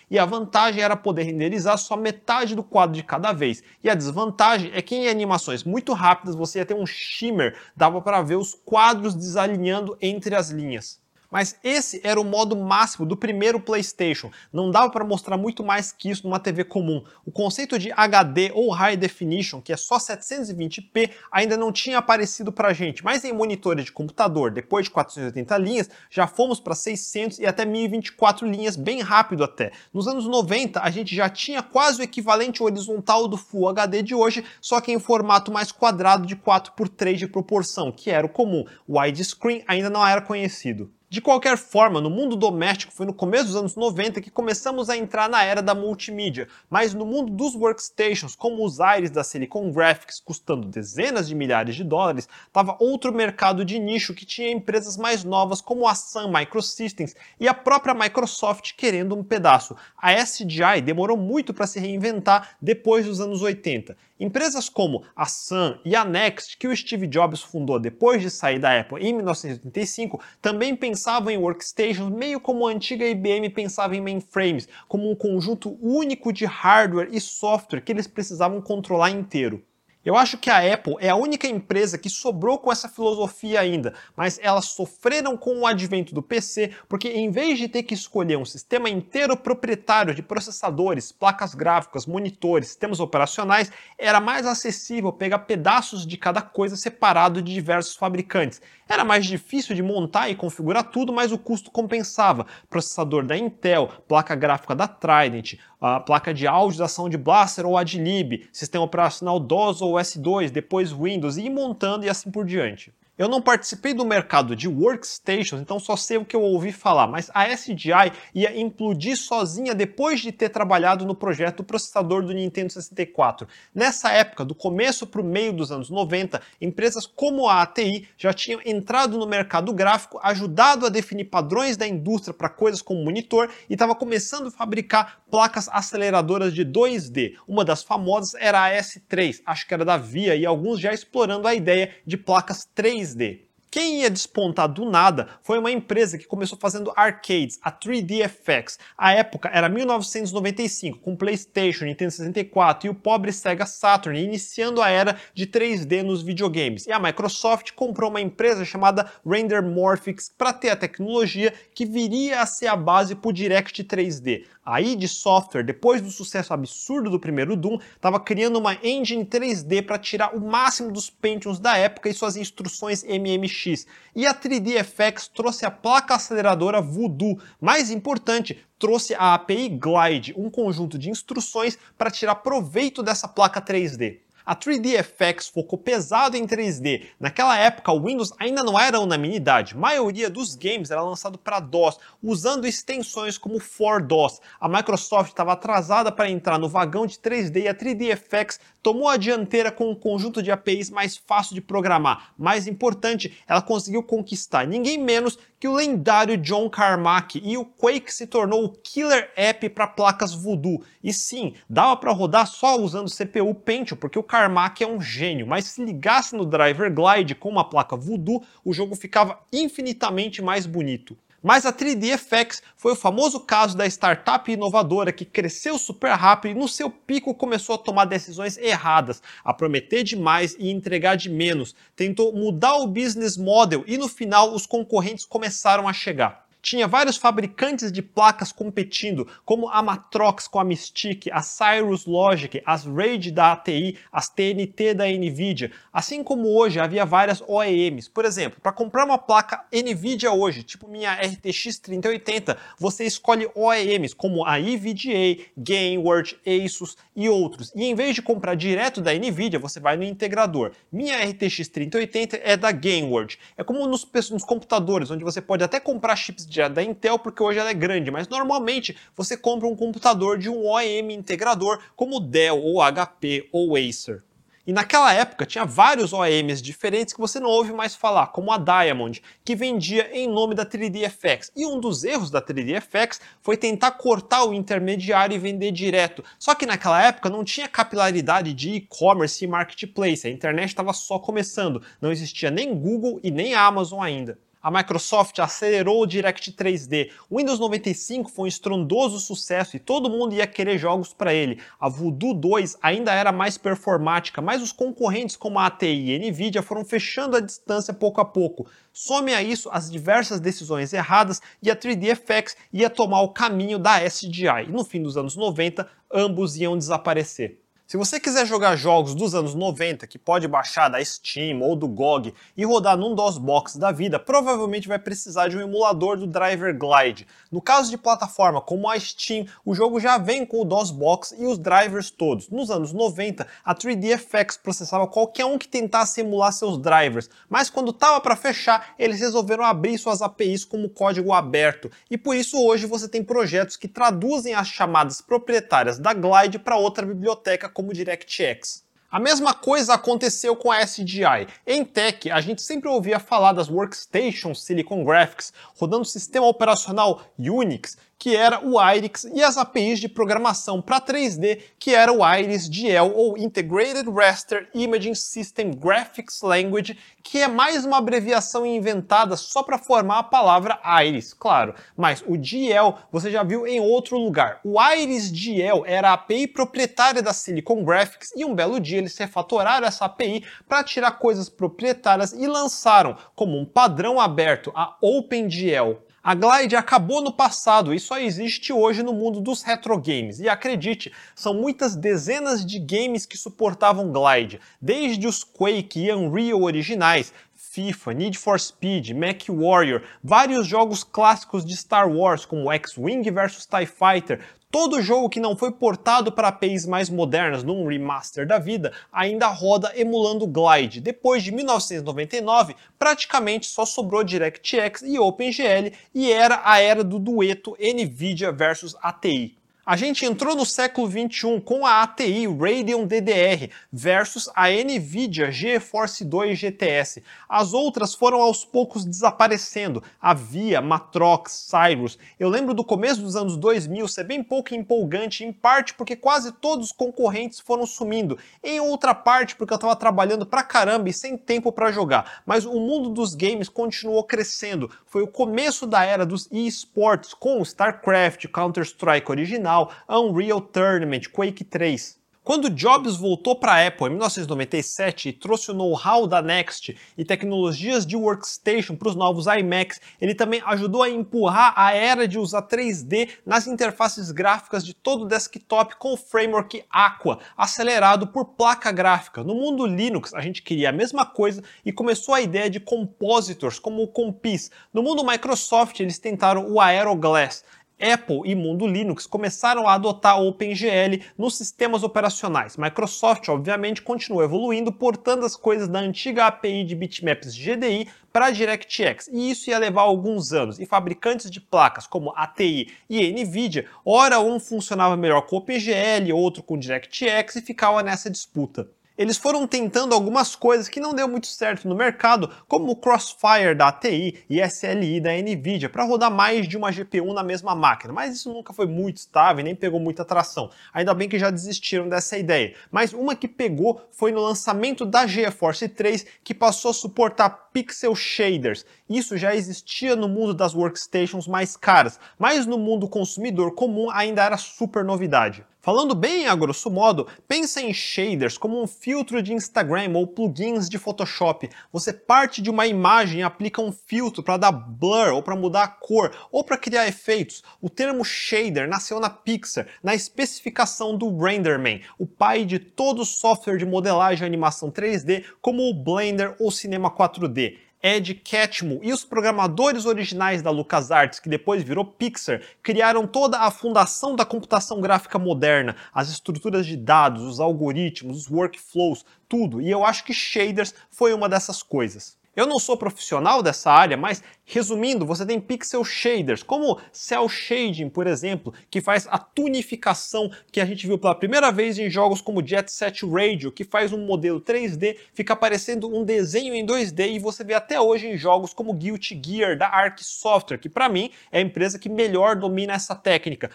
E a vantagem era poder renderizar só metade do quadro de cada vez. E a desvantagem é que em animações muito rápidas você ia ter um shimmer, dava para ver os quadros desalinhando entre as linhas. Mas esse era o modo máximo do primeiro PlayStation. Não dava para mostrar muito mais que isso numa TV comum. O conceito de HD ou High Definition, que é só 720p, ainda não tinha aparecido para gente. Mas em monitores de computador, depois de 480 linhas, já fomos para 600 e até 1024 linhas, bem rápido até. Nos anos 90, a gente já tinha quase o equivalente horizontal do Full HD de hoje, só que em formato mais quadrado de 4x3 de proporção, que era o comum. O widescreen ainda não era conhecido. De qualquer forma, no mundo doméstico foi no começo dos anos 90 que começamos a entrar na era da multimídia, mas no mundo dos workstations, como os aires da Silicon Graphics custando dezenas de milhares de dólares, estava outro mercado de nicho que tinha empresas mais novas como a Sun Microsystems e a própria Microsoft querendo um pedaço. A SDI demorou muito para se reinventar depois dos anos 80. Empresas como a Sun e a Next, que o Steve Jobs fundou depois de sair da Apple em 1985, também pensavam em workstations meio como a antiga IBM pensava em mainframes, como um conjunto único de hardware e software que eles precisavam controlar inteiro. Eu acho que a Apple é a única empresa que sobrou com essa filosofia ainda, mas elas sofreram com o advento do PC porque, em vez de ter que escolher um sistema inteiro proprietário de processadores, placas gráficas, monitores, sistemas operacionais, era mais acessível pegar pedaços de cada coisa separado de diversos fabricantes. Era mais difícil de montar e configurar tudo, mas o custo compensava. Processador da Intel, placa gráfica da Trident, a placa de áudio da Sound Blaster ou Adlib, sistema operacional DOS ou S2, depois Windows, e montando e assim por diante. Eu não participei do mercado de workstations, então só sei o que eu ouvi falar, mas a SDI ia implodir sozinha depois de ter trabalhado no projeto do processador do Nintendo 64. Nessa época, do começo para o meio dos anos 90, empresas como a ATI já tinham entrado no mercado gráfico, ajudado a definir padrões da indústria para coisas como monitor e estava começando a fabricar placas aceleradoras de 2D. Uma das famosas era a S3, acho que era da Via, e alguns já explorando a ideia de placas 3 3D. Quem ia despontar do nada foi uma empresa que começou fazendo arcades, a 3DFX. A época era 1995, com PlayStation, Nintendo 64 e o pobre Sega Saturn, iniciando a era de 3D nos videogames. E a Microsoft comprou uma empresa chamada RenderMorphics para ter a tecnologia que viria a ser a base para o Direct 3D. A id Software, depois do sucesso absurdo do primeiro Doom, estava criando uma engine 3D para tirar o máximo dos Pentiums da época e suas instruções MMX. E a 3DFX trouxe a placa aceleradora Voodoo. Mais importante, trouxe a API Glide, um conjunto de instruções para tirar proveito dessa placa 3D. A 3DFX focou pesado em 3D. Naquela época, o Windows ainda não era unanimidade. A maioria dos games era lançado para DOS, usando extensões como 4DOS. A Microsoft estava atrasada para entrar no vagão de 3D e a 3DFX tomou a dianteira com um conjunto de APIs mais fácil de programar. Mais importante, ela conseguiu conquistar ninguém menos que o lendário John Carmack e o Quake se tornou o killer app para placas Voodoo. E sim, dava para rodar só usando CPU Pentium, porque o Carmack é um gênio, mas se ligasse no driver Glide com uma placa Voodoo, o jogo ficava infinitamente mais bonito. Mas a 3DFX foi o famoso caso da startup inovadora que cresceu super rápido e no seu pico começou a tomar decisões erradas, a prometer demais e entregar de menos. Tentou mudar o business model e no final os concorrentes começaram a chegar tinha vários fabricantes de placas competindo, como a Matrox com a Mystic, a Cyrus Logic, as RAID da ATI, as TNT da Nvidia, assim como hoje havia várias OEMs. Por exemplo, para comprar uma placa Nvidia hoje, tipo minha RTX 3080, você escolhe OEMs como a EVGA, Gainward, Asus e outros. E em vez de comprar direto da Nvidia, você vai no integrador. Minha RTX 3080 é da Gainward. É como nos, nos computadores, onde você pode até comprar chips já da Intel porque hoje ela é grande, mas normalmente você compra um computador de um OEM integrador como Dell ou HP ou Acer. E naquela época tinha vários OEMs diferentes que você não ouve mais falar, como a Diamond, que vendia em nome da 3DFX. E um dos erros da 3DFX foi tentar cortar o intermediário e vender direto. Só que naquela época não tinha capilaridade de e-commerce e marketplace, a internet estava só começando, não existia nem Google e nem Amazon ainda a Microsoft acelerou o Direct 3D. O Windows 95 foi um estrondoso sucesso e todo mundo ia querer jogos para ele. A Voodoo 2 ainda era mais performática, mas os concorrentes como a ATI e a Nvidia foram fechando a distância pouco a pouco. Some a isso as diversas decisões erradas e a 3DFX ia tomar o caminho da SDI. E no fim dos anos 90, ambos iam desaparecer. Se você quiser jogar jogos dos anos 90 que pode baixar da Steam ou do GOG e rodar num DOSBox da vida, provavelmente vai precisar de um emulador do Driver Glide. No caso de plataforma como a Steam, o jogo já vem com o DOSBox e os drivers todos. Nos anos 90, a 3DFX processava qualquer um que tentasse emular seus drivers, mas quando estava para fechar, eles resolveram abrir suas APIs como código aberto. E por isso hoje você tem projetos que traduzem as chamadas proprietárias da Glide para outra biblioteca como o DirectX. A mesma coisa aconteceu com a SDI. Em tech, a gente sempre ouvia falar das workstations Silicon Graphics rodando sistema operacional Unix que era o IRIX, e as APIs de programação para 3D, que era o IRIS-GL, ou Integrated Raster Imaging System Graphics Language, que é mais uma abreviação inventada só para formar a palavra IRIS, claro. Mas o GL você já viu em outro lugar. O IRIS-GL era a API proprietária da Silicon Graphics, e um belo dia eles refatoraram essa API para tirar coisas proprietárias e lançaram como um padrão aberto a OpenGL. A Glide acabou no passado e só existe hoje no mundo dos retro games. E acredite, são muitas dezenas de games que suportavam Glide, desde os Quake e Unreal originais, FIFA, Need for Speed, Mac Warrior, vários jogos clássicos de Star Wars como X-Wing vs TIE Fighter, Todo jogo que não foi portado para APIs mais modernas num remaster da vida ainda roda emulando Glide. Depois de 1999, praticamente só sobrou DirectX e OpenGL e era a era do dueto NVIDIA versus ATI. A gente entrou no século 21 com a ATI Radeon DDR versus a Nvidia GeForce 2 GTS. As outras foram aos poucos desaparecendo, a Via, Matrox, Cyrus. Eu lembro do começo dos anos 2000 ser bem pouco empolgante, em parte porque quase todos os concorrentes foram sumindo, em outra parte porque eu estava trabalhando pra caramba e sem tempo para jogar. Mas o mundo dos games continuou crescendo. Foi o começo da era dos esports com StarCraft, Counter-Strike original Unreal Tournament, Quake 3. Quando Jobs voltou para a Apple em 1997 e trouxe o know-how da Next e tecnologias de workstation para os novos iMacs, ele também ajudou a empurrar a era de usar 3D nas interfaces gráficas de todo o desktop com o framework Aqua, acelerado por placa gráfica. No mundo Linux, a gente queria a mesma coisa e começou a ideia de compositors como o Compis. No mundo Microsoft, eles tentaram o Aeroglass. Apple e mundo Linux começaram a adotar OpenGL nos sistemas operacionais. Microsoft, obviamente, continuou evoluindo, portando as coisas da antiga API de bitmaps GDI para DirectX, e isso ia levar alguns anos. E fabricantes de placas como ATI e Nvidia, ora um funcionava melhor com OpenGL, outro com DirectX e ficava nessa disputa eles foram tentando algumas coisas que não deu muito certo no mercado, como o Crossfire da ATI e SLI da Nvidia, para rodar mais de uma GPU na mesma máquina, mas isso nunca foi muito estável e nem pegou muita tração. Ainda bem que já desistiram dessa ideia. Mas uma que pegou foi no lançamento da GeForce 3, que passou a suportar pixel shaders. Isso já existia no mundo das workstations mais caras, mas no mundo consumidor comum ainda era super novidade. Falando bem a grosso modo, pensa em shaders como um filtro de Instagram ou plugins de Photoshop. Você parte de uma imagem e aplica um filtro para dar blur ou para mudar a cor ou para criar efeitos. O termo shader nasceu na Pixar, na especificação do RenderMan, o pai de todo software de modelagem e animação 3D como o Blender ou Cinema 4D. Ed Catmull e os programadores originais da LucasArts, que depois virou Pixar, criaram toda a fundação da computação gráfica moderna, as estruturas de dados, os algoritmos, os workflows, tudo. E eu acho que shaders foi uma dessas coisas. Eu não sou profissional dessa área, mas resumindo, você tem pixel shaders, como cel shading, por exemplo, que faz a tunificação que a gente viu pela primeira vez em jogos como Jet Set Radio, que faz um modelo 3D ficar parecendo um desenho em 2D e você vê até hoje em jogos como Guilty Gear da Arc Software, que para mim é a empresa que melhor domina essa técnica.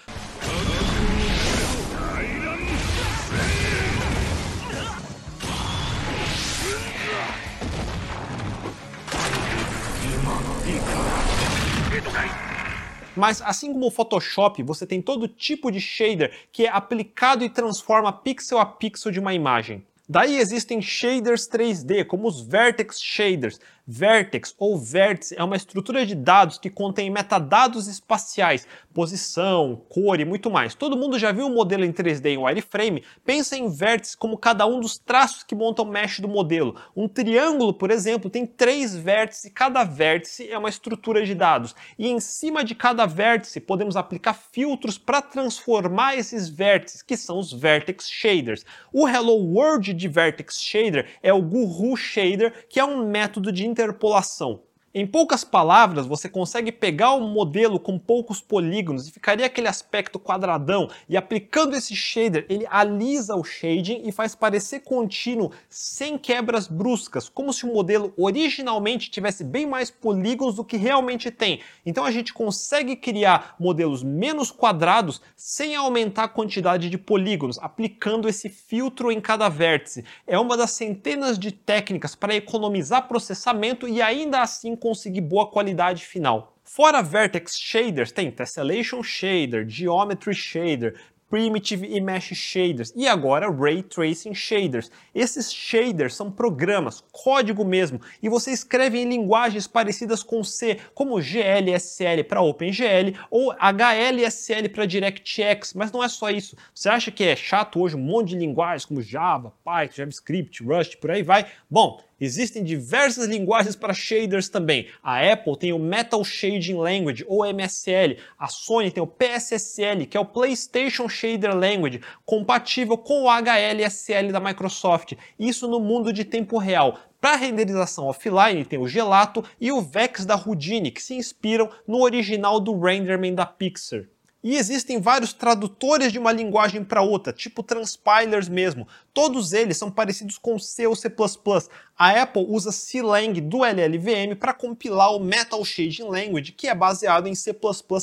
Mas assim como o Photoshop, você tem todo tipo de shader que é aplicado e transforma pixel a pixel de uma imagem. Daí existem shaders 3D, como os Vertex Shaders. Vertex ou vértice é uma estrutura de dados que contém metadados espaciais, posição, cor e muito mais. Todo mundo já viu o modelo em 3D em wireframe? Pensa em vértices como cada um dos traços que montam o mesh do modelo. Um triângulo, por exemplo, tem três vértices e cada vértice é uma estrutura de dados. E em cima de cada vértice podemos aplicar filtros para transformar esses vértices, que são os Vertex Shaders. O Hello World de Vertex Shader é o Guru Shader, que é um método de interpolação. Em poucas palavras, você consegue pegar um modelo com poucos polígonos e ficaria aquele aspecto quadradão, e aplicando esse shader, ele alisa o shading e faz parecer contínuo, sem quebras bruscas, como se o modelo originalmente tivesse bem mais polígonos do que realmente tem. Então a gente consegue criar modelos menos quadrados sem aumentar a quantidade de polígonos, aplicando esse filtro em cada vértice. É uma das centenas de técnicas para economizar processamento e ainda assim conseguir boa qualidade final. Fora Vertex Shaders, tem Tessellation Shader, Geometry Shader, Primitive e Mesh Shaders e agora Ray Tracing Shaders. Esses shaders são programas, código mesmo, e você escreve em linguagens parecidas com C, como GLSL para OpenGL ou HLSL para DirectX, mas não é só isso. Você acha que é chato hoje um monte de linguagens como Java, Python, JavaScript, Rust, por aí vai? Bom, Existem diversas linguagens para shaders também. A Apple tem o Metal Shading Language, ou MSL. A Sony tem o PSSL, que é o PlayStation Shader Language, compatível com o HLSL da Microsoft. Isso no mundo de tempo real. Para renderização offline tem o Gelato e o Vex da Houdini, que se inspiram no original do Renderman da Pixar. E existem vários tradutores de uma linguagem para outra, tipo transpilers mesmo. Todos eles são parecidos com C ou C++. A Apple usa CLang do LLVM para compilar o Metal Shading Language, que é baseado em C++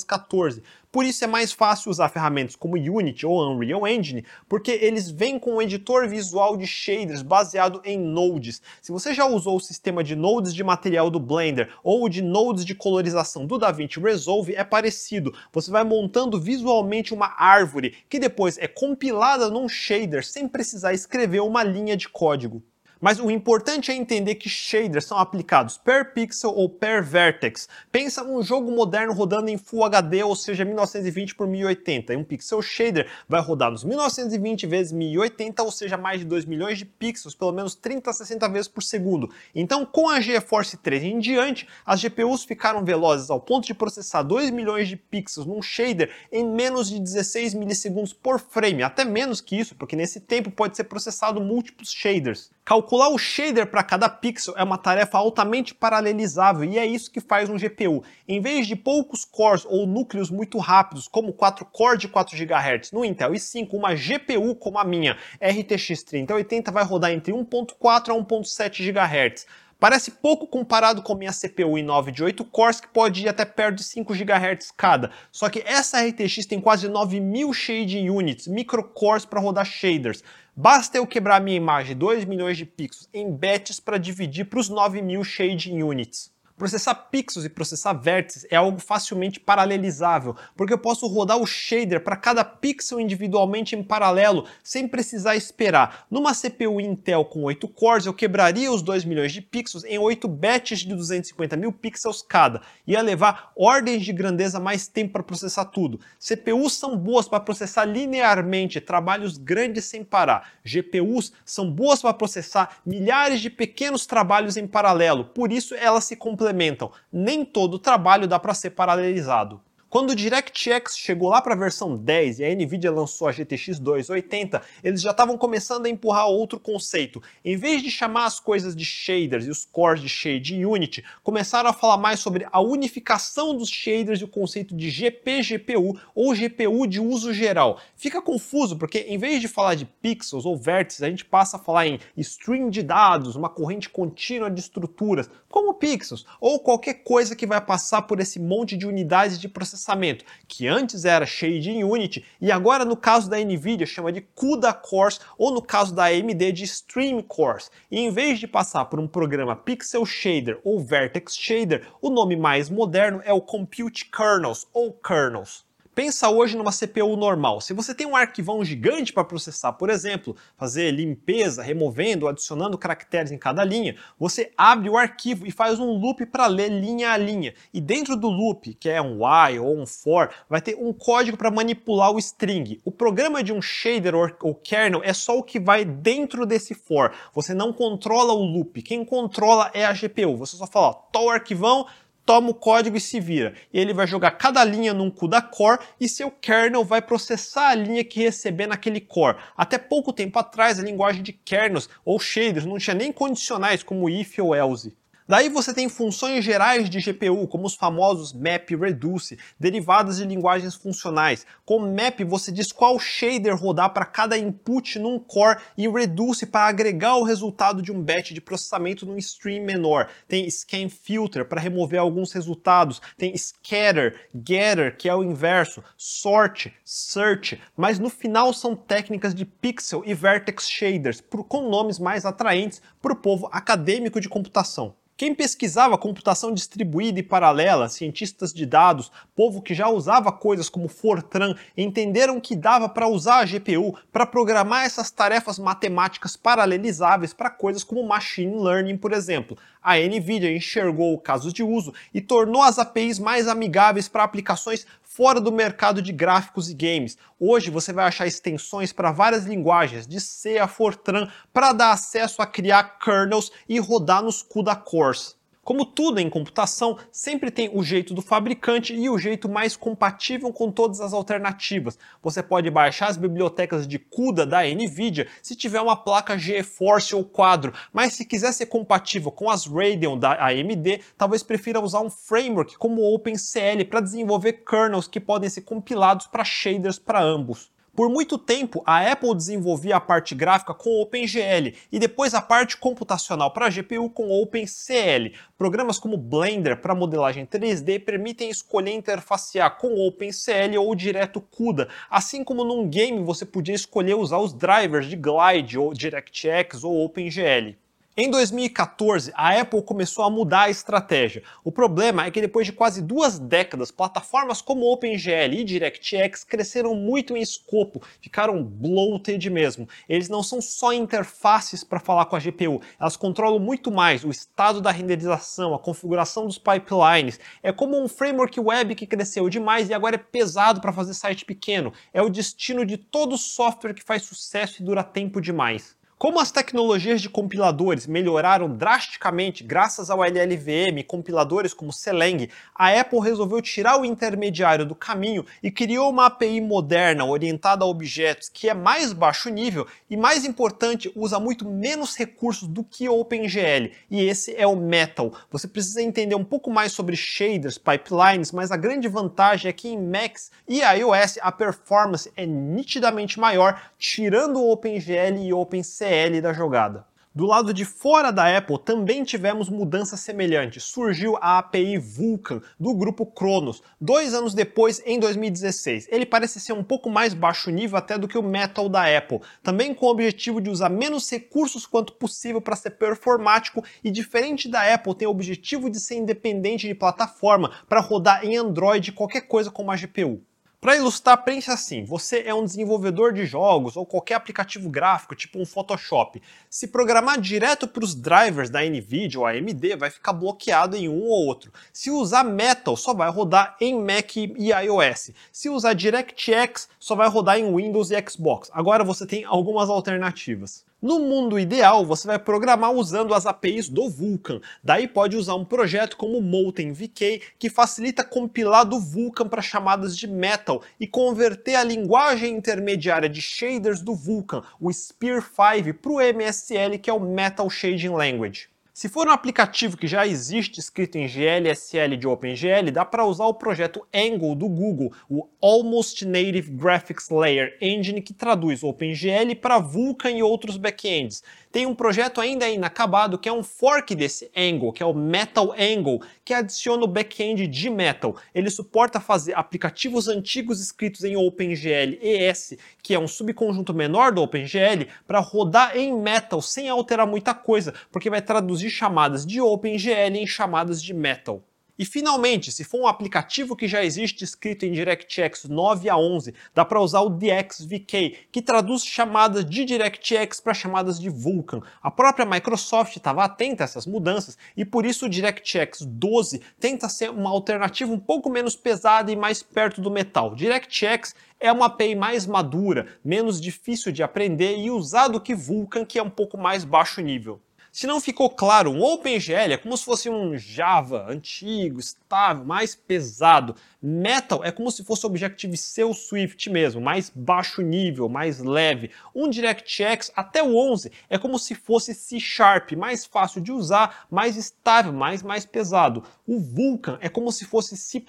14. Por isso é mais fácil usar ferramentas como Unity ou Unreal Engine, porque eles vêm com um editor visual de shaders baseado em nodes. Se você já usou o sistema de nodes de material do Blender ou de nodes de colorização do DaVinci Resolve, é parecido. Você vai montando visualmente uma árvore que depois é compilada num shader sem precisar escrever uma linha de código. Mas o importante é entender que shaders são aplicados per pixel ou per vertex. Pensa um jogo moderno rodando em Full HD, ou seja, 1920 por 1080. E um pixel shader vai rodar nos 1920 vezes 1080, ou seja, mais de 2 milhões de pixels, pelo menos 30 a 60 vezes por segundo. Então, com a GeForce 3 em diante, as GPUs ficaram velozes ao ponto de processar 2 milhões de pixels num shader em menos de 16 milissegundos por frame, até menos que isso, porque nesse tempo pode ser processado múltiplos shaders. Calcular o shader para cada pixel é uma tarefa altamente paralelizável e é isso que faz um GPU. Em vez de poucos cores ou núcleos muito rápidos, como 4 cores de 4 GHz no Intel i5, uma GPU como a minha RTX 3080 vai rodar entre 1.4 a 1.7 GHz. Parece pouco comparado com minha CPU i9 de 8 cores, que pode ir até perto de 5 GHz cada. Só que essa RTX tem quase 9000 shading units, microcores para rodar shaders. Basta eu quebrar minha imagem 2 milhões de pixels em batches para dividir para os 9000 shading units. Processar pixels e processar vértices é algo facilmente paralelizável, porque eu posso rodar o shader para cada pixel individualmente em paralelo, sem precisar esperar. Numa CPU Intel com 8 cores, eu quebraria os 2 milhões de pixels em 8 batches de 250 mil pixels cada. Ia levar ordens de grandeza mais tempo para processar tudo. CPUs são boas para processar linearmente trabalhos grandes sem parar. GPUs são boas para processar milhares de pequenos trabalhos em paralelo, por isso elas se complementam complementam. Nem todo trabalho dá para ser paralelizado. Quando o DirectX chegou lá para a versão 10 e a Nvidia lançou a GTX 280, eles já estavam começando a empurrar outro conceito. Em vez de chamar as coisas de shaders e os cores de shade em Unity, começaram a falar mais sobre a unificação dos shaders e o conceito de GP-GPU ou GPU de uso geral. Fica confuso porque em vez de falar de pixels ou vértices, a gente passa a falar em stream de dados, uma corrente contínua de estruturas, como pixels, ou qualquer coisa que vai passar por esse monte de unidades de processamento processamento, que antes era Shade em Unity e agora no caso da Nvidia chama de CUDA Cores ou no caso da AMD de Stream Cores. E em vez de passar por um programa Pixel Shader ou Vertex Shader, o nome mais moderno é o Compute Kernels ou Kernels. Pensa hoje numa CPU normal. Se você tem um arquivão gigante para processar, por exemplo, fazer limpeza, removendo, adicionando caracteres em cada linha, você abre o arquivo e faz um loop para ler linha a linha. E dentro do loop, que é um while ou um for, vai ter um código para manipular o string. O programa de um shader ou kernel é só o que vai dentro desse for. Você não controla o loop. Quem controla é a GPU. Você só fala, ó, o arquivão, toma o código e se vira. E ele vai jogar cada linha num CUDA core e seu kernel vai processar a linha que receber naquele core. Até pouco tempo atrás, a linguagem de kernels ou shaders não tinha nem condicionais como if ou else. Daí você tem funções gerais de GPU, como os famosos map reduce, derivadas de linguagens funcionais. Com map você diz qual shader rodar para cada input num core e reduce para agregar o resultado de um batch de processamento num stream menor. Tem scan filter para remover alguns resultados, tem scatter, getter, que é o inverso, sort, search, mas no final são técnicas de pixel e vertex shaders, com nomes mais atraentes para o povo acadêmico de computação. Quem pesquisava computação distribuída e paralela, cientistas de dados, povo que já usava coisas como Fortran, entenderam que dava para usar a GPU para programar essas tarefas matemáticas paralelizáveis para coisas como machine learning, por exemplo. A NVIDIA enxergou casos de uso e tornou as APIs mais amigáveis para aplicações fora do mercado de gráficos e games. Hoje você vai achar extensões para várias linguagens, de C a Fortran, para dar acesso a criar kernels e rodar nos CUDA cores. Como tudo em computação, sempre tem o jeito do fabricante e o jeito mais compatível com todas as alternativas. Você pode baixar as bibliotecas de CUDA da NVIDIA se tiver uma placa GeForce ou Quadro, mas se quiser ser compatível com as Radeon da AMD, talvez prefira usar um framework como OpenCL para desenvolver kernels que podem ser compilados para shaders para ambos. Por muito tempo, a Apple desenvolvia a parte gráfica com OpenGL e depois a parte computacional para GPU com OpenCL. Programas como Blender para modelagem 3D permitem escolher interfacear com OpenCL ou direto CUDA, assim como num game você podia escolher usar os drivers de Glide ou DirectX ou OpenGL. Em 2014, a Apple começou a mudar a estratégia. O problema é que depois de quase duas décadas, plataformas como OpenGL e DirectX cresceram muito em escopo, ficaram bloated mesmo. Eles não são só interfaces para falar com a GPU, elas controlam muito mais o estado da renderização, a configuração dos pipelines. É como um framework web que cresceu demais e agora é pesado para fazer site pequeno. É o destino de todo software que faz sucesso e dura tempo demais. Como as tecnologias de compiladores melhoraram drasticamente graças ao LLVM e compiladores como Seleng, a Apple resolveu tirar o intermediário do caminho e criou uma API moderna orientada a objetos que é mais baixo nível e, mais importante, usa muito menos recursos do que OpenGL, e esse é o Metal. Você precisa entender um pouco mais sobre shaders, pipelines, mas a grande vantagem é que em Macs e iOS a performance é nitidamente maior, tirando o OpenGL e OpenCL CL da jogada. Do lado de fora da Apple também tivemos mudanças semelhantes. Surgiu a API Vulkan do grupo Cronos, dois anos depois, em 2016. Ele parece ser um pouco mais baixo nível até do que o Metal da Apple, também com o objetivo de usar menos recursos quanto possível para ser performático e diferente da Apple tem o objetivo de ser independente de plataforma para rodar em Android qualquer coisa com uma GPU. Para ilustrar, pense assim: você é um desenvolvedor de jogos ou qualquer aplicativo gráfico, tipo um Photoshop. Se programar direto para os drivers da Nvidia ou AMD, vai ficar bloqueado em um ou outro. Se usar Metal, só vai rodar em Mac e iOS. Se usar DirectX, só vai rodar em Windows e Xbox. Agora você tem algumas alternativas. No mundo ideal, você vai programar usando as APIs do Vulkan. Daí pode usar um projeto como Molten VK, que facilita compilar do Vulkan para chamadas de Metal e converter a linguagem intermediária de shaders do Vulkan, o Spear 5, para o MSL, que é o Metal Shading Language. Se for um aplicativo que já existe escrito em GLSL de OpenGL, dá para usar o projeto Angle do Google, o Almost Native Graphics Layer Engine, que traduz OpenGL para Vulkan e outros backends. Tem um projeto ainda inacabado que é um fork desse Angle, que é o Metal Angle, que adiciona o backend de Metal. Ele suporta fazer aplicativos antigos escritos em OpenGL ES, que é um subconjunto menor do OpenGL, para rodar em Metal sem alterar muita coisa, porque vai traduzir chamadas de OpenGL em chamadas de Metal. E finalmente, se for um aplicativo que já existe escrito em DirectX 9 a 11, dá para usar o DXVK, que traduz chamadas de DirectX para chamadas de Vulkan. A própria Microsoft estava atenta a essas mudanças e por isso o DirectX 12 tenta ser uma alternativa um pouco menos pesada e mais perto do metal. DirectX é uma API mais madura, menos difícil de aprender e usar do que Vulkan, que é um pouco mais baixo nível. Se não ficou claro, um OpenGL é como se fosse um Java antigo, estável, mais pesado. Metal é como se fosse Objective-C ou Swift mesmo, mais baixo nível, mais leve. Um DirectX até o 11 é como se fosse C Sharp, mais fácil de usar, mais estável, mais, mais pesado. O Vulkan é como se fosse C++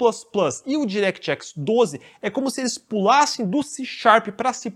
e o DirectX 12 é como se eles pulassem do C Sharp para C++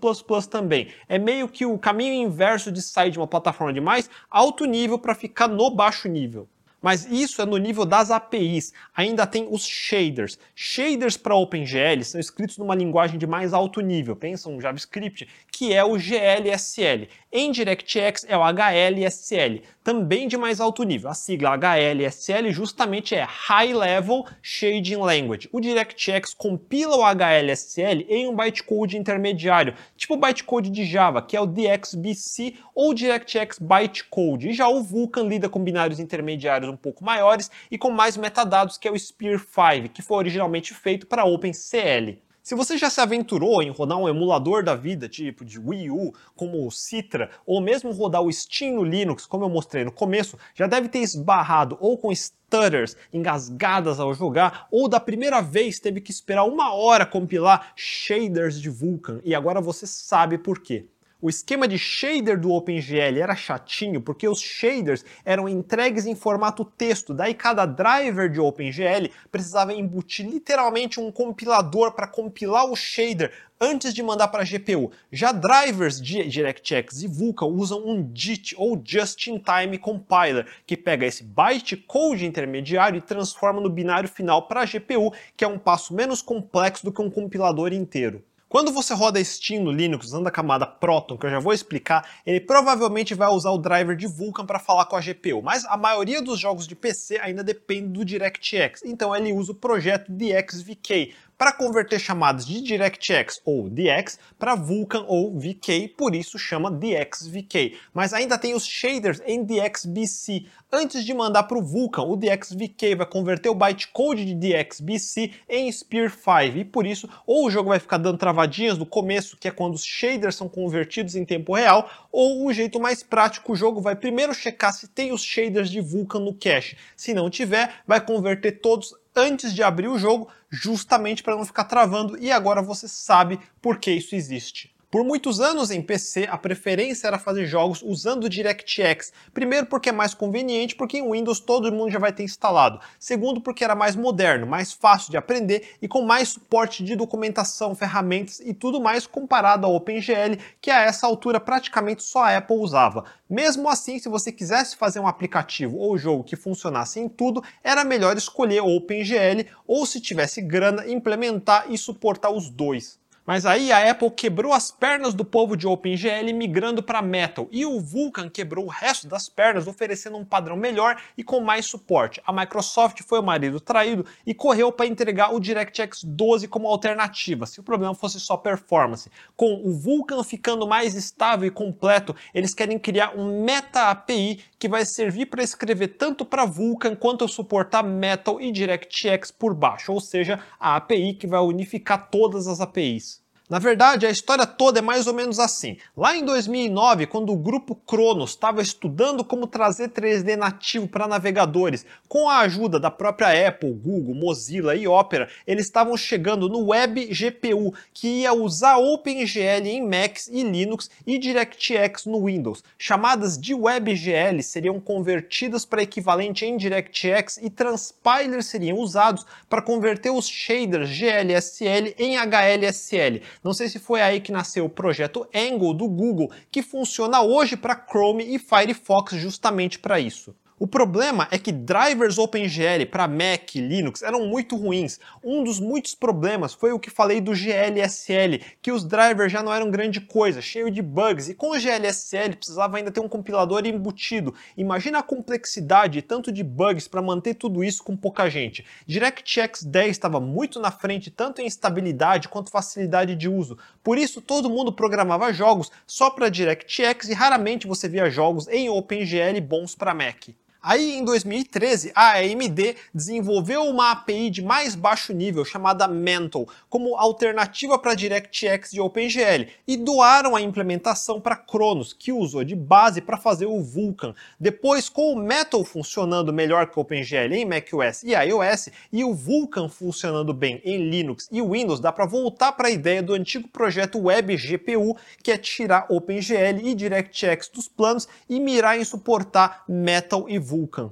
também. É meio que o caminho inverso de sair de uma plataforma de mais alto nível para ficar no baixo nível. Mas isso é no nível das APIs. Ainda tem os shaders. Shaders para OpenGL são escritos numa linguagem de mais alto nível, pensam um JavaScript, que é o GLSL. Em DirectX é o HLSL, também de mais alto nível. A sigla HLSL justamente é High Level Shading Language. O DirectX compila o HLSL em um bytecode intermediário, tipo o bytecode de Java, que é o DXBC ou DirectX Bytecode. E já o Vulkan lida com binários intermediários um pouco maiores e com mais metadados que é o Spear 5, que foi originalmente feito para OpenCL. Se você já se aventurou em rodar um emulador da vida, tipo de Wii U, como o Citra, ou mesmo rodar o Steam no Linux, como eu mostrei no começo, já deve ter esbarrado ou com stutters, engasgadas ao jogar, ou da primeira vez teve que esperar uma hora compilar shaders de Vulkan, e agora você sabe por quê. O esquema de shader do OpenGL era chatinho porque os shaders eram entregues em formato texto, daí cada driver de OpenGL precisava embutir literalmente um compilador para compilar o shader antes de mandar para a GPU. Já drivers de DirectX e Vulkan usam um JIT ou Just-in-Time Compiler, que pega esse bytecode intermediário e transforma no binário final para a GPU, que é um passo menos complexo do que um compilador inteiro. Quando você roda Steam no Linux usando a camada Proton, que eu já vou explicar, ele provavelmente vai usar o driver de Vulkan para falar com a GPU, mas a maioria dos jogos de PC ainda depende do DirectX, então ele usa o projeto DXVK para converter chamadas de DirectX ou DX para Vulkan ou VK, por isso chama DXVK. Mas ainda tem os shaders em DXBC. Antes de mandar para o Vulkan, o DXVK vai converter o bytecode de DXBC em Spear 5 e por isso ou o jogo vai ficar dando travadinhas no começo, que é quando os shaders são convertidos em tempo real, ou o jeito mais prático, o jogo vai primeiro checar se tem os shaders de Vulkan no cache. Se não tiver, vai converter todos antes de abrir o jogo, justamente para não ficar travando, e agora você sabe por que isso existe. Por muitos anos em PC, a preferência era fazer jogos usando DirectX. Primeiro porque é mais conveniente, porque em Windows todo mundo já vai ter instalado. Segundo porque era mais moderno, mais fácil de aprender e com mais suporte de documentação, ferramentas e tudo mais comparado ao OpenGL, que a essa altura praticamente só a Apple usava. Mesmo assim, se você quisesse fazer um aplicativo ou jogo que funcionasse em tudo, era melhor escolher o OpenGL ou se tivesse grana, implementar e suportar os dois. Mas aí a Apple quebrou as pernas do povo de OpenGL migrando para Metal e o Vulkan quebrou o resto das pernas, oferecendo um padrão melhor e com mais suporte. A Microsoft foi o marido traído e correu para entregar o DirectX 12 como alternativa, se o problema fosse só performance. Com o Vulkan ficando mais estável e completo, eles querem criar um Meta API que vai servir para escrever tanto para Vulkan quanto suportar Metal e DirectX por baixo, ou seja, a API que vai unificar todas as APIs. Na verdade, a história toda é mais ou menos assim. Lá em 2009, quando o grupo Cronos estava estudando como trazer 3D nativo para navegadores, com a ajuda da própria Apple, Google, Mozilla e Opera, eles estavam chegando no Web GPU, que ia usar OpenGL em Macs e Linux e DirectX no Windows. Chamadas de WebGL seriam convertidas para equivalente em DirectX e transpilers seriam usados para converter os shaders GLSL em HLSL não sei se foi aí que nasceu o projeto Angle do Google, que funciona hoje para Chrome e Firefox justamente para isso. O problema é que drivers OpenGL para Mac e Linux eram muito ruins. Um dos muitos problemas foi o que falei do GLSL, que os drivers já não eram grande coisa, cheio de bugs, e com o GLSL precisava ainda ter um compilador embutido. Imagina a complexidade tanto de bugs para manter tudo isso com pouca gente. DirectX 10 estava muito na frente tanto em estabilidade quanto facilidade de uso. Por isso todo mundo programava jogos só para DirectX e raramente você via jogos em OpenGL bons para Mac. Aí em 2013, a AMD desenvolveu uma API de mais baixo nível chamada Mantle, como alternativa para DirectX de OpenGL, e doaram a implementação para Cronos, que usou de base para fazer o Vulkan. Depois, com o Metal funcionando melhor que o OpenGL em macOS e iOS, e o Vulkan funcionando bem em Linux e Windows, dá para voltar para a ideia do antigo projeto Web GPU, que é tirar OpenGL e DirectX dos planos e mirar em suportar Metal e Vulkan Vulkan.